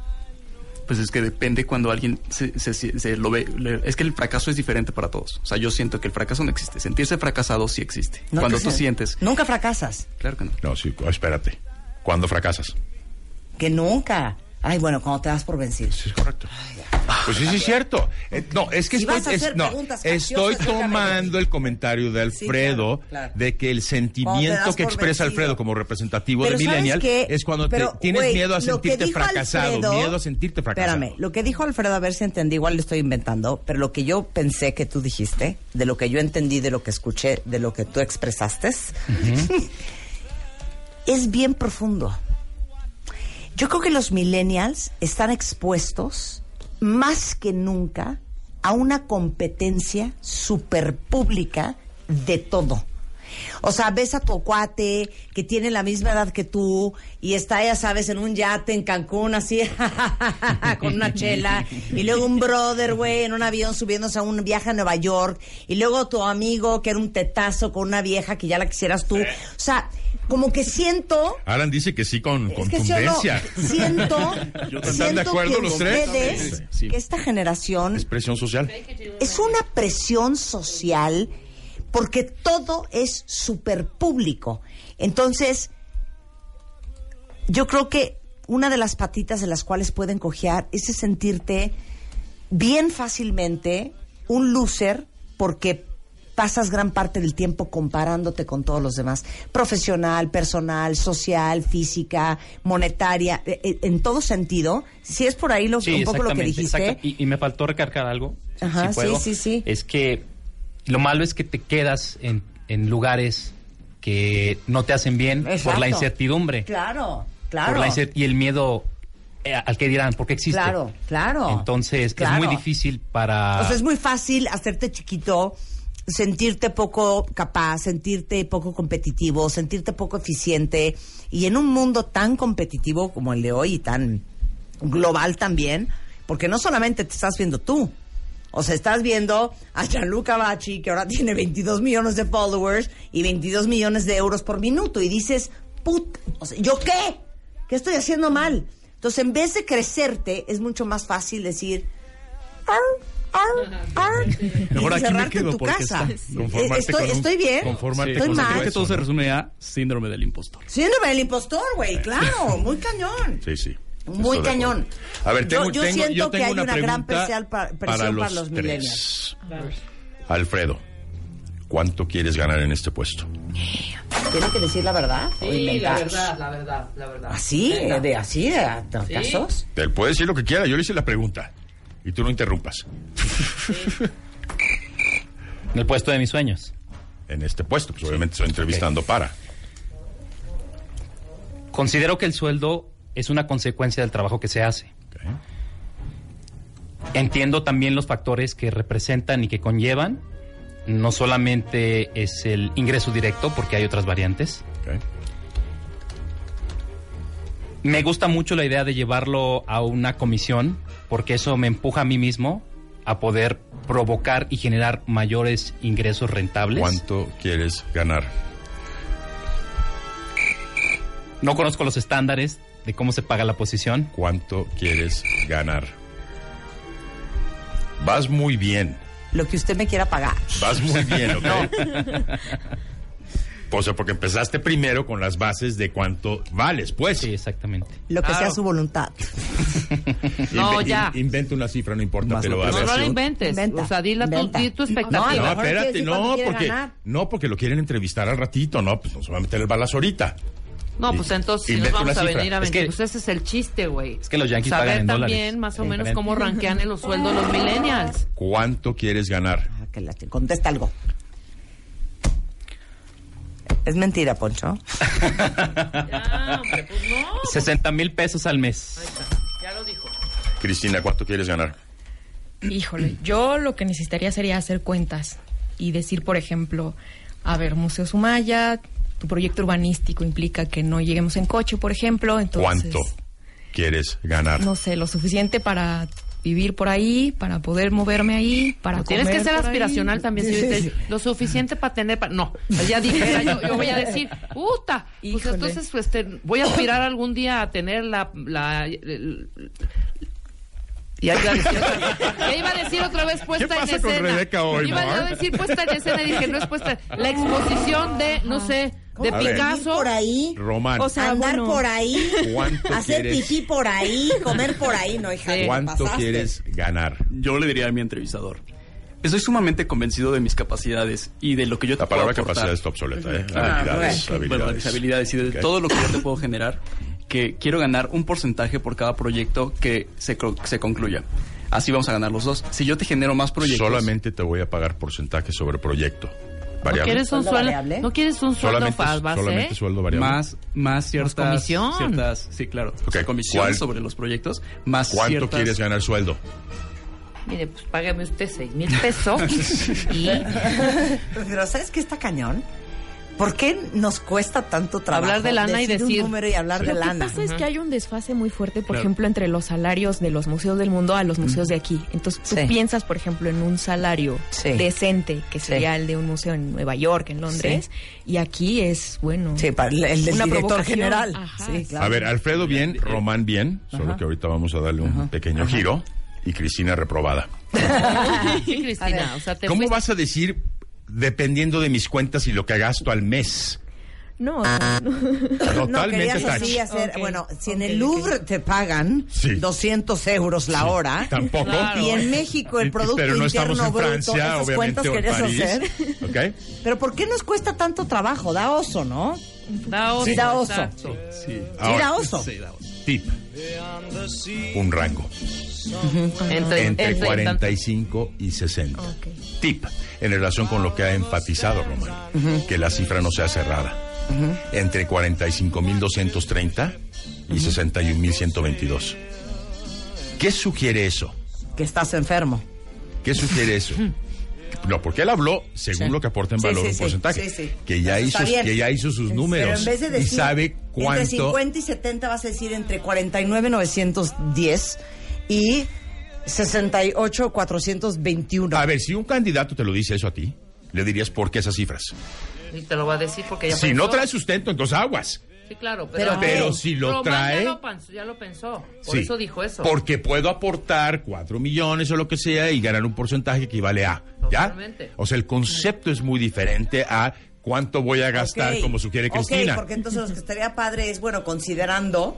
Speaker 2: Pues es que depende cuando alguien se, se- se- se lo ve. le- es que el fracaso es diferente para todos. O sea, yo siento que el fracaso no existe. Sentirse fracasado sí existe.
Speaker 3: No
Speaker 2: cuando tú sientes.
Speaker 3: Nunca fracasas.
Speaker 2: Claro que no.
Speaker 4: No, sí, espérate. ¿Cuándo fracasas?
Speaker 3: Que nunca. Ay, bueno, cuando te das por vencido.
Speaker 4: Sí, es correcto. Pues sí, sí, es cierto. Eh, no, es que
Speaker 3: Si
Speaker 4: estoy, es- no, tomando el comentario de
Speaker 3: Sí,
Speaker 4: Alfredo
Speaker 3: claro, claro.
Speaker 4: de que el sentimiento que expresa
Speaker 3: vencido.
Speaker 4: Alfredo como representativo
Speaker 3: Pero
Speaker 4: de
Speaker 3: ¿sabes
Speaker 4: Millennial es cuando te- tienes miedo a
Speaker 3: lo
Speaker 4: sentirte fracasado,
Speaker 3: Alfredo-
Speaker 4: miedo a sentirte fracasado.
Speaker 3: Espérame, lo que dijo Alfredo, a ver si entendí, igual le estoy inventando, pero lo que yo pensé que tú dijiste, de lo que yo entendí, de lo que escuché, de lo que tú expresaste, [laughs] es bien profundo. Yo creo que los millennials están expuestos más que nunca a una competencia super pública de todo. O sea, ves a tu cuate que tiene la misma edad que tú y está, ya sabes, en un yate en Cancún, así, [laughs] con una chela. Y luego un brother, güey, en un avión subiéndose a un viaje a Nueva York. Y luego tu amigo que era un tetazo con una vieja que ya la quisieras tú. O sea, como que siento
Speaker 4: Alan dice que sí con
Speaker 3: es que sí o no,
Speaker 4: contundencia.
Speaker 3: siento, [laughs]
Speaker 4: ¿Están
Speaker 3: siento
Speaker 4: de acuerdo
Speaker 3: que
Speaker 4: los tres?
Speaker 3: ustedes,
Speaker 4: Sí,
Speaker 3: que esta generación
Speaker 4: Es presión social.
Speaker 3: es una presión social porque todo es súper público. Entonces, yo creo que una de las patitas de las cuales pueden cojear es sentirte bien fácilmente un loser porque pasas gran parte del tiempo comparándote con todos los demás, profesional, personal, social, física, monetaria, eh, eh, en todo sentido. Si es por ahí lo,
Speaker 7: Sí,
Speaker 3: un poco lo que dijiste,
Speaker 7: Y, y me faltó recargar algo.
Speaker 3: Ajá,
Speaker 7: si
Speaker 3: sí,
Speaker 7: puedo.
Speaker 3: sí, sí.
Speaker 7: Es que lo malo es que te quedas en, en lugares que no te hacen bien por la incertidumbre.
Speaker 3: Claro, claro.
Speaker 7: Por la y el miedo eh, al que dirán, porque existe.
Speaker 3: Claro, claro.
Speaker 7: Entonces
Speaker 3: Claro.
Speaker 7: es muy difícil para...
Speaker 3: O sea, es muy fácil hacerte chiquito, sentirte poco capaz, sentirte poco competitivo, sentirte poco eficiente. Y en un mundo tan competitivo como el de hoy y tan global también, porque no solamente te estás viendo tú. O sea, estás viendo a Gianluca Bacci, que ahora tiene 22 millones de followers y 22 millones de euros por minuto. Y dices, put, o sea, ¿yo qué? ¿Qué estoy haciendo mal? Entonces, en vez de crecerte, es mucho más fácil decir, "Ar, ar, ar", y
Speaker 2: Mejor aquí me
Speaker 3: encerrarte en
Speaker 2: quedo
Speaker 3: tu
Speaker 2: porque
Speaker 3: casa.
Speaker 2: está-
Speaker 4: Conformarte
Speaker 3: Estoy,
Speaker 4: con un-
Speaker 3: estoy bien.
Speaker 4: conformarte
Speaker 3: Estoy
Speaker 4: con
Speaker 3: mal.
Speaker 2: Creo que todo se resume a síndrome del impostor.
Speaker 3: Síndrome del impostor, güey, claro, muy cañón.
Speaker 4: Sí, sí.
Speaker 3: Muy cañón.
Speaker 4: A ver, tengo,
Speaker 3: Yo- yo
Speaker 4: tengo-
Speaker 3: siento
Speaker 4: yo
Speaker 3: que
Speaker 4: tengo
Speaker 3: hay una gran presión pa- presión para los millennials.
Speaker 4: Alfredo, ¿cuánto quieres ganar en este puesto?
Speaker 3: ¿Tiene que decir la verdad?
Speaker 8: Sí, la verdad, la verdad, la verdad.
Speaker 3: ¿Así?
Speaker 8: Venga.
Speaker 3: ¿De así? ¿De, de
Speaker 8: Sí.
Speaker 3: casos?
Speaker 4: Él puede decir lo que quiera, yo le hice la pregunta. Y tú no interrumpas. [laughs]
Speaker 7: En el puesto de mis sueños.
Speaker 4: En este puesto, pues obviamente estoy entrevistando para.
Speaker 7: Considero que el sueldo es una consecuencia del trabajo que se hace. Entiendo también los factores que representan y que conllevan. No solamente es el ingreso directo, porque hay otras variantes. Me gusta mucho la idea de llevarlo a una comisión, porque eso me empuja a mí mismo a poder provocar y generar mayores ingresos rentables.
Speaker 4: ¿Cuánto quieres ganar?
Speaker 7: No conozco los estándares de cómo se paga la posición.
Speaker 4: ¿Cuánto quieres ganar? Vas muy bien.
Speaker 3: Lo que usted me quiera pagar.
Speaker 4: Vas muy bien, ¿ok? [laughs] [laughs] O sea, porque empezaste primero con las bases de cuánto vales, pues.
Speaker 7: Sí, exactamente.
Speaker 3: Lo que sea su voluntad. [laughs]
Speaker 8: No,
Speaker 4: Inve-
Speaker 8: ya.
Speaker 4: in- inventa una cifra, no importa,
Speaker 2: Más
Speaker 4: pero a
Speaker 8: No,
Speaker 4: ver
Speaker 8: no
Speaker 4: si-
Speaker 8: lo inventes.
Speaker 3: Inventa,
Speaker 8: o sea, dila tu,
Speaker 3: inventa.
Speaker 8: tu
Speaker 3: No,
Speaker 8: expectativa.
Speaker 4: No, espérate, no, porque,
Speaker 3: ganar.
Speaker 4: no, porque lo quieren entrevistar al ratito, no, pues no se va a meter el balazo ahorita.
Speaker 8: No, pues entonces si nos
Speaker 4: Inventa
Speaker 8: vamos a venir a
Speaker 7: Es
Speaker 8: mentir.
Speaker 7: que-
Speaker 8: Pues ese es el chiste, güey.
Speaker 7: Es que los Yankees
Speaker 8: Saber
Speaker 7: pagan en
Speaker 8: también
Speaker 7: dólares.
Speaker 8: más o
Speaker 7: Es
Speaker 8: menos
Speaker 7: diferente.
Speaker 8: cómo rankean en los sueldos los millennials.
Speaker 4: ¿Cuánto quieres ganar?
Speaker 3: Ah, que la Contesta algo. Es mentira, Poncho.
Speaker 8: Ya, hombre, pues no.
Speaker 7: 60 mil pesos al mes.
Speaker 8: Ya lo dijo.
Speaker 4: Cristina, ¿cuánto quieres ganar?
Speaker 6: Híjole, yo lo que necesitaría sería hacer cuentas y decir, por ejemplo, a ver, Museo Sumaya, tu proyecto urbanístico implica que no lleguemos en coche, por ejemplo, entonces...
Speaker 4: ¿Cuánto quieres ganar?
Speaker 6: No sé, lo suficiente para vivir por ahí, para poder moverme ahí, para
Speaker 8: Tienes que ser
Speaker 6: ahí.
Speaker 8: aspiracional también. si
Speaker 6: Sí.
Speaker 8: Lo suficiente para tener... pa- No, pues ya dije, yo, yo voy a decir, puta, pues entonces pues, te- voy a aspirar algún día a tener la... la el- ya iba, a decir otra, ya iba a decir otra vez puesta
Speaker 4: ¿Qué pasa
Speaker 8: en
Speaker 4: con
Speaker 8: escena.
Speaker 4: Rebeca hoy,
Speaker 8: iba a decir puesta en escena y dije, no es puesta. La exposición de, no sé, de. Picasso.
Speaker 3: por ahí,
Speaker 4: Román,
Speaker 6: O sea,
Speaker 3: andar
Speaker 6: bueno.
Speaker 3: por ahí,
Speaker 4: ¿Cuánto
Speaker 3: hacer
Speaker 4: quieres?
Speaker 3: pipí por ahí, comer por ahí, no, hija. te
Speaker 4: ¿cuánto
Speaker 3: pasaste.
Speaker 4: quieres ganar?
Speaker 2: Yo le diría a mi entrevistador. Estoy sumamente convencido de mis capacidades y de lo que yo te
Speaker 4: La palabra
Speaker 2: puedo aportar.
Speaker 4: capacidad está obsoleta, ¿eh?
Speaker 2: Ah,
Speaker 4: habilidades,
Speaker 2: bueno, bueno,
Speaker 4: habilidades.
Speaker 2: mis habilidades y de todo lo que yo te puedo generar, que quiero ganar un porcentaje por cada proyecto que se, se concluya. Así vamos a ganar los dos. Si yo te genero más proyectos...
Speaker 4: Solamente te voy a pagar porcentaje sobre proyecto.
Speaker 8: ¿No
Speaker 4: Variable.
Speaker 8: quieres un
Speaker 3: ¿Sueldo variable?
Speaker 8: ¿No quieres un sueldo
Speaker 4: solamente,
Speaker 8: base?
Speaker 4: solamente sueldo variable.
Speaker 2: Más, más ciertas...
Speaker 8: comisión.
Speaker 2: ciertas sí, claro.
Speaker 4: Ok,
Speaker 2: O sea, comisiones
Speaker 4: ¿cuál?
Speaker 2: sobre los proyectos, más
Speaker 4: ¿Cuánto
Speaker 2: ciertas...
Speaker 4: quieres ganar sueldo?
Speaker 8: Mire, pues págame usted seis mil pesos [laughs] y
Speaker 3: Pero ¿sabes qué está cañón? ¿Por qué nos cuesta tanto trabajo
Speaker 8: Hablar de lana y
Speaker 3: un
Speaker 8: decir-
Speaker 3: número y hablar de
Speaker 6: Lo que
Speaker 3: lana?
Speaker 6: pasa es que hay un desfase muy fuerte, por
Speaker 2: Claro.
Speaker 6: ejemplo, entre los salarios de los museos del mundo a los museos de aquí. Entonces, tú
Speaker 3: Sí.
Speaker 6: piensas, por ejemplo, en un salario
Speaker 3: Sí.
Speaker 6: decente, que
Speaker 3: Sí.
Speaker 6: sería el de un museo en Nueva York, en Londres, y aquí es, bueno...
Speaker 3: Sí, para el, el
Speaker 6: Una
Speaker 3: director general.
Speaker 6: Ajá,
Speaker 3: claro.
Speaker 4: A ver, Alfredo bien, Román bien, solo que ahorita vamos a darle un pequeño giro. Y Cristina reprobada. [laughs]
Speaker 8: Sí, Cristina, o sea, te
Speaker 4: ¿Cómo
Speaker 8: fuiste-
Speaker 4: vas a decir dependiendo de mis cuentas y lo que gasto al mes?
Speaker 6: No, o sea, no.
Speaker 3: No, [laughs]
Speaker 4: Totalmente
Speaker 3: querías así hacer, bueno, si en el. Louvre te pagan
Speaker 4: Sí.
Speaker 3: 200 euros la hora, [laughs]
Speaker 4: Tampoco.
Speaker 8: Claro.
Speaker 3: y en México el Producto
Speaker 4: Pero no
Speaker 3: Interno
Speaker 4: estamos en
Speaker 3: Bruto,
Speaker 4: Francia,
Speaker 3: esas
Speaker 4: obviamente,
Speaker 3: cuentas
Speaker 4: o en
Speaker 3: querías
Speaker 4: París.
Speaker 3: hacer. [laughs] Pero ¿por qué nos cuesta tanto trabajo? Da oso, ¿no?
Speaker 8: Da oso.
Speaker 3: Sí, da oso.
Speaker 2: Sí.
Speaker 3: Sí,
Speaker 4: Ahora,
Speaker 3: da oso.
Speaker 2: Sí, da oso.
Speaker 4: Tip. Un rango.
Speaker 8: Entre,
Speaker 4: Entre
Speaker 8: entre
Speaker 4: 45 y 60.
Speaker 6: Ok.
Speaker 4: Tip. En relación con lo que ha enfatizado Román. Que la cifra no sea cerrada. Entre 45.230 y 61.122. ¿Qué sugiere eso?
Speaker 3: Que estás enfermo.
Speaker 4: ¿Qué sugiere eso? [laughs] No, porque él habló según
Speaker 3: Sí.
Speaker 4: lo que aporta en valor
Speaker 3: sí,
Speaker 4: un porcentaje.
Speaker 3: Sí, sí.
Speaker 4: Que, ya hizo, que ya hizo sus
Speaker 3: Pero
Speaker 4: números
Speaker 3: en vez de
Speaker 4: y
Speaker 3: decir
Speaker 4: sabe
Speaker 3: entre
Speaker 4: cuánto.
Speaker 3: 50 y 70 vas a decir entre 49,910 y 68,421.
Speaker 4: A ver, si un candidato te lo dice eso a ti, le dirías por qué esas cifras.
Speaker 8: Y te lo va a decir porque ya
Speaker 4: Si
Speaker 8: pensó.
Speaker 4: no trae sustento, entonces aguas.
Speaker 8: Sí, claro,
Speaker 3: Pero-
Speaker 8: pero...
Speaker 4: Pero si lo
Speaker 8: Román
Speaker 4: trae-
Speaker 8: Ya lo, pensó, ya lo pensó. Por
Speaker 4: Sí,
Speaker 8: eso dijo eso.
Speaker 4: Porque puedo aportar cuatro millones o lo que sea y ganar un porcentaje que equivale a. ¿Ya?
Speaker 8: Totalmente.
Speaker 4: O sea, el concepto es muy diferente a cuánto voy a gastar, como sugiere
Speaker 3: Ok,
Speaker 4: Cristina.
Speaker 3: porque entonces lo que estaría padre es, bueno, considerando,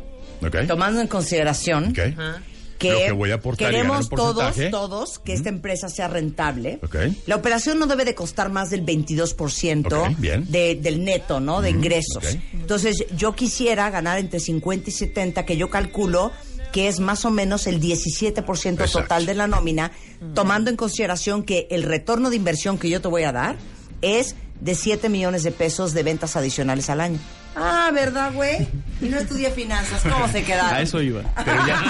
Speaker 3: tomando en consideración
Speaker 4: Ok.
Speaker 8: Ajá.
Speaker 3: Que,
Speaker 4: Lo que voy a aportar y
Speaker 3: queremos todos, todos, que esta empresa sea rentable.
Speaker 4: Ok.
Speaker 3: La operación no debe de costar más del 22%
Speaker 4: Ok, bien.
Speaker 3: de- del neto, ¿no? De ingresos. Entonces, yo quisiera ganar entre 50 y 70, que yo calculo que es más o menos el 17%
Speaker 4: Exacto.
Speaker 3: total de la nómina, tomando en consideración que el retorno de inversión que yo te voy a dar es de 7 millones de pesos de ventas adicionales al año. Ah, ¿verdad, güey? Y no estudié finanzas, ¿cómo se quedaron? [laughs]
Speaker 2: A eso iba.
Speaker 4: Pero ya,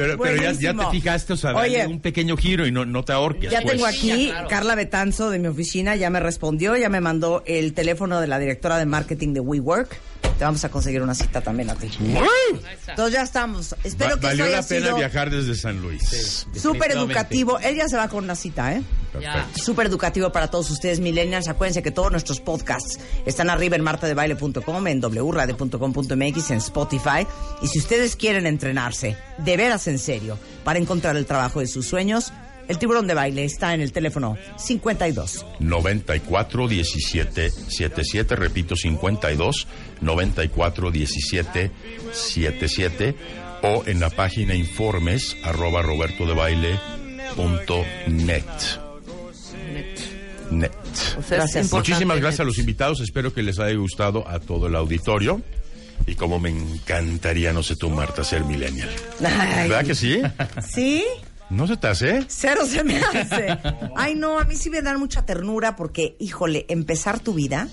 Speaker 4: pero, pero ya, ya te fijaste, o sea, dale
Speaker 3: Oye.
Speaker 4: un pequeño giro y no, no te ahorques.
Speaker 3: Ya
Speaker 4: pues.
Speaker 3: tengo aquí,
Speaker 8: Ya, claro.
Speaker 3: Carla Betanzo de mi oficina ya me respondió, ya me mandó el teléfono de la directora de marketing de WeWork. Te vamos a conseguir una cita también a ti. Entonces ya estamos. Espero
Speaker 4: Va-
Speaker 3: que
Speaker 4: valió la pena
Speaker 3: sido
Speaker 4: viajar desde San Luis.
Speaker 3: súper educativo. Él ya se va con una cita, ¿eh? Súper educativo para todos ustedes, millennials. Acuérdense que todos nuestros podcasts están arriba en martadebaile.com, en wradio.com.mx, en Spotify. Y si ustedes quieren entrenarse, de veras en serio, para encontrar el trabajo de sus sueños, El tiburón de baile está en el teléfono 52
Speaker 4: 94 17 77, repito 52 94 17 77 o en la página informes arroba roberto de baile punto net. Net.
Speaker 8: O sea, importante.
Speaker 4: Muchísimas gracias a los invitados, espero que les haya gustado a todo el auditorio. Y como me encantaría, no sé tú, Marta, ser millennial.
Speaker 3: Ay.
Speaker 4: ¿Verdad que sí?
Speaker 3: ¿Sí?
Speaker 4: ¿No se te hace?
Speaker 3: Cero se me hace. Ay, no, a mí sí me dan mucha ternura porque, híjole, empezar tu vida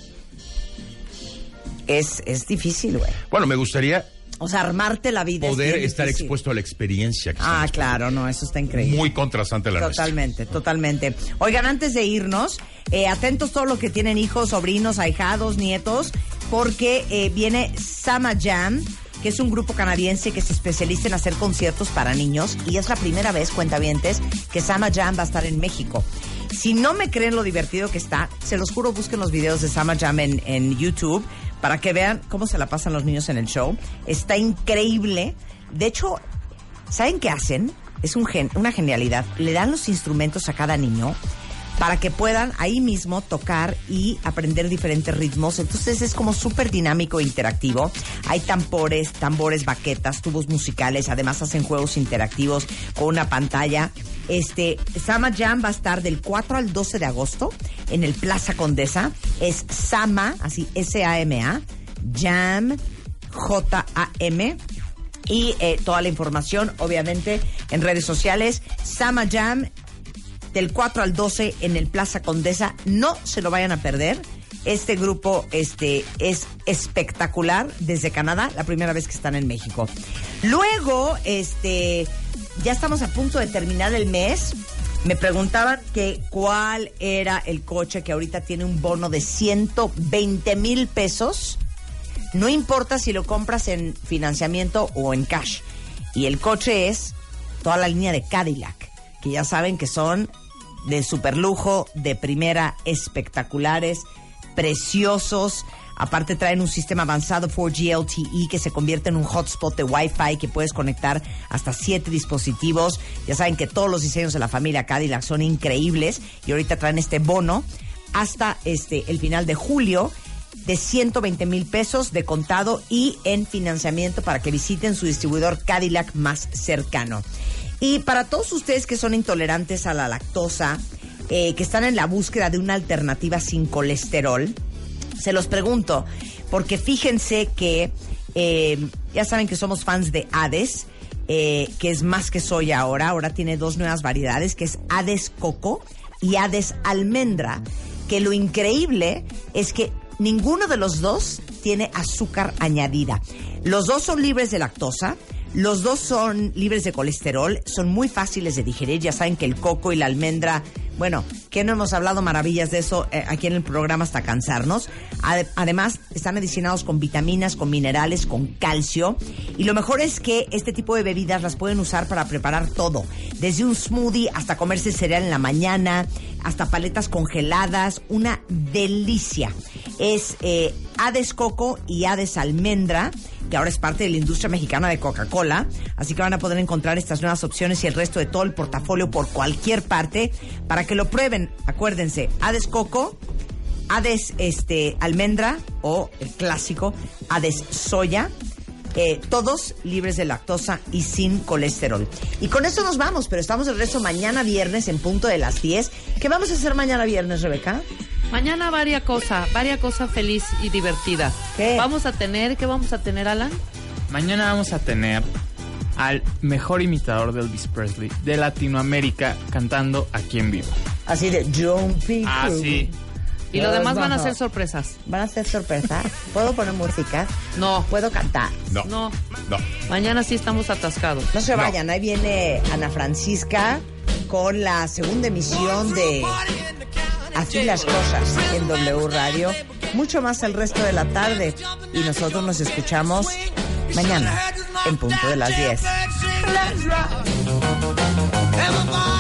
Speaker 3: es, es difícil, güey.
Speaker 4: Bueno, me gustaría
Speaker 3: O sea, armarte la vida
Speaker 4: poder
Speaker 3: es
Speaker 4: estar
Speaker 3: difícil.
Speaker 4: expuesto a la experiencia que
Speaker 3: Ah, claro, no, eso está increíble.
Speaker 4: Muy contrastante a la nuestra.
Speaker 3: Totalmente, totalmente. Oigan, antes de irnos, eh, atentos todos los que tienen hijos, sobrinos, ahijados, nietos, porque eh, viene Sama Jam, que es un grupo canadiense que se especializa en hacer conciertos para niños y es la primera vez, cuentavientes, que Sama Jam va a estar en México. Si no me creen lo divertido que está, se los juro, busquen los videos de Sama Jam en, YouTube para que vean cómo se la pasan los niños en el show. Está increíble. De hecho, ¿Saben qué hacen? Es una genialidad. Le dan los instrumentos a cada niño para que puedan ahí mismo tocar y aprender diferentes ritmos. Entonces es como súper dinámico e interactivo. Hay tambores, tambores, baquetas, tubos musicales. Además hacen juegos interactivos con una pantalla. Este, Sama Jam va a estar del 4 al 12 de agosto en el Plaza Condesa. Es Sama, así S-A-M-A, Jam, J-A-M. Y eh, toda la información, obviamente, en redes sociales. Sama Jam, del 4 al 12 en el Plaza Condesa. No se lo vayan a perder. Este grupo este, es espectacular desde Canadá, la primera vez que están en México. Luego, este, ya estamos a punto de terminar el mes. Me preguntaban que cuál era el coche que ahorita tiene un bono de 120 mil pesos. No importa si lo compras en financiamiento o en cash. Y el coche es toda la línea de Cadillac, que ya saben que son de super lujo, de primera, espectaculares, preciosos. Aparte traen un sistema avanzado 4G LTE que se convierte en un hotspot de Wi-Fi que puedes conectar hasta siete dispositivos. Ya saben que todos los diseños de la familia Cadillac son increíbles y ahorita traen este bono hasta este el final de julio de 120 mil pesos de contado y en financiamiento para que visiten su distribuidor Cadillac más cercano. Y para todos ustedes que son intolerantes a la lactosa, eh, que están en la búsqueda de una alternativa sin colesterol, se los pregunto, porque fíjense que eh, ya saben que somos fans de Hades, eh, que es más que soya ahora, ahora tiene dos nuevas variedades, que es Hades Coco y Hades Almendra, que lo increíble es que ninguno de los dos tiene azúcar añadida. Los dos son libres de lactosa, los dos son libres de colesterol, son muy fáciles de digerir. Ya saben que el coco y la almendra, bueno, que no hemos hablado maravillas de eso eh, aquí en el programa hasta cansarnos. Ade- además, están medicinados con vitaminas, con minerales, con calcio. Y lo mejor es que este tipo de bebidas las pueden usar para preparar todo. Desde un smoothie hasta comerse cereal en la mañana, hasta paletas congeladas. Una delicia. Es eh, Hades Coco y Hades Almendra que ahora es parte de la industria mexicana de Coca-Cola. Así que van a poder encontrar estas nuevas opciones y el resto de todo el portafolio por cualquier parte para que lo prueben. Acuérdense, Hades Coco, Hades este, Almendra o el clásico Hades Soya. Eh, todos libres de lactosa y sin colesterol. Y con eso nos vamos, pero estamos de regreso mañana viernes en punto de las 10. ¿Qué vamos a hacer mañana viernes, Rebeca?
Speaker 8: Mañana varia cosa, varia cosa feliz y divertida.
Speaker 3: ¿Qué?
Speaker 8: Vamos a tener, ¿qué vamos a tener, Alan?
Speaker 5: Mañana vamos a tener al mejor imitador de Elvis Presley de Latinoamérica cantando aquí en vivo.
Speaker 3: Así de Jumpy
Speaker 5: Ah,
Speaker 3: Crew.
Speaker 5: sí.
Speaker 8: Y lo demás van a ser sorpresas.
Speaker 3: ¿Van a ser sorpresa? ¿Puedo poner música?
Speaker 8: No.
Speaker 3: ¿Puedo cantar?
Speaker 4: No.
Speaker 8: No.
Speaker 4: No.
Speaker 8: Mañana sí estamos atascados.
Speaker 3: No se vayan, ahí viene Ana Francisca con la segunda emisión de Así las cosas en W Radio. Mucho más el resto de la tarde. Y nosotros nos escuchamos mañana en punto de las 10.
Speaker 11: Let's rock. Everybody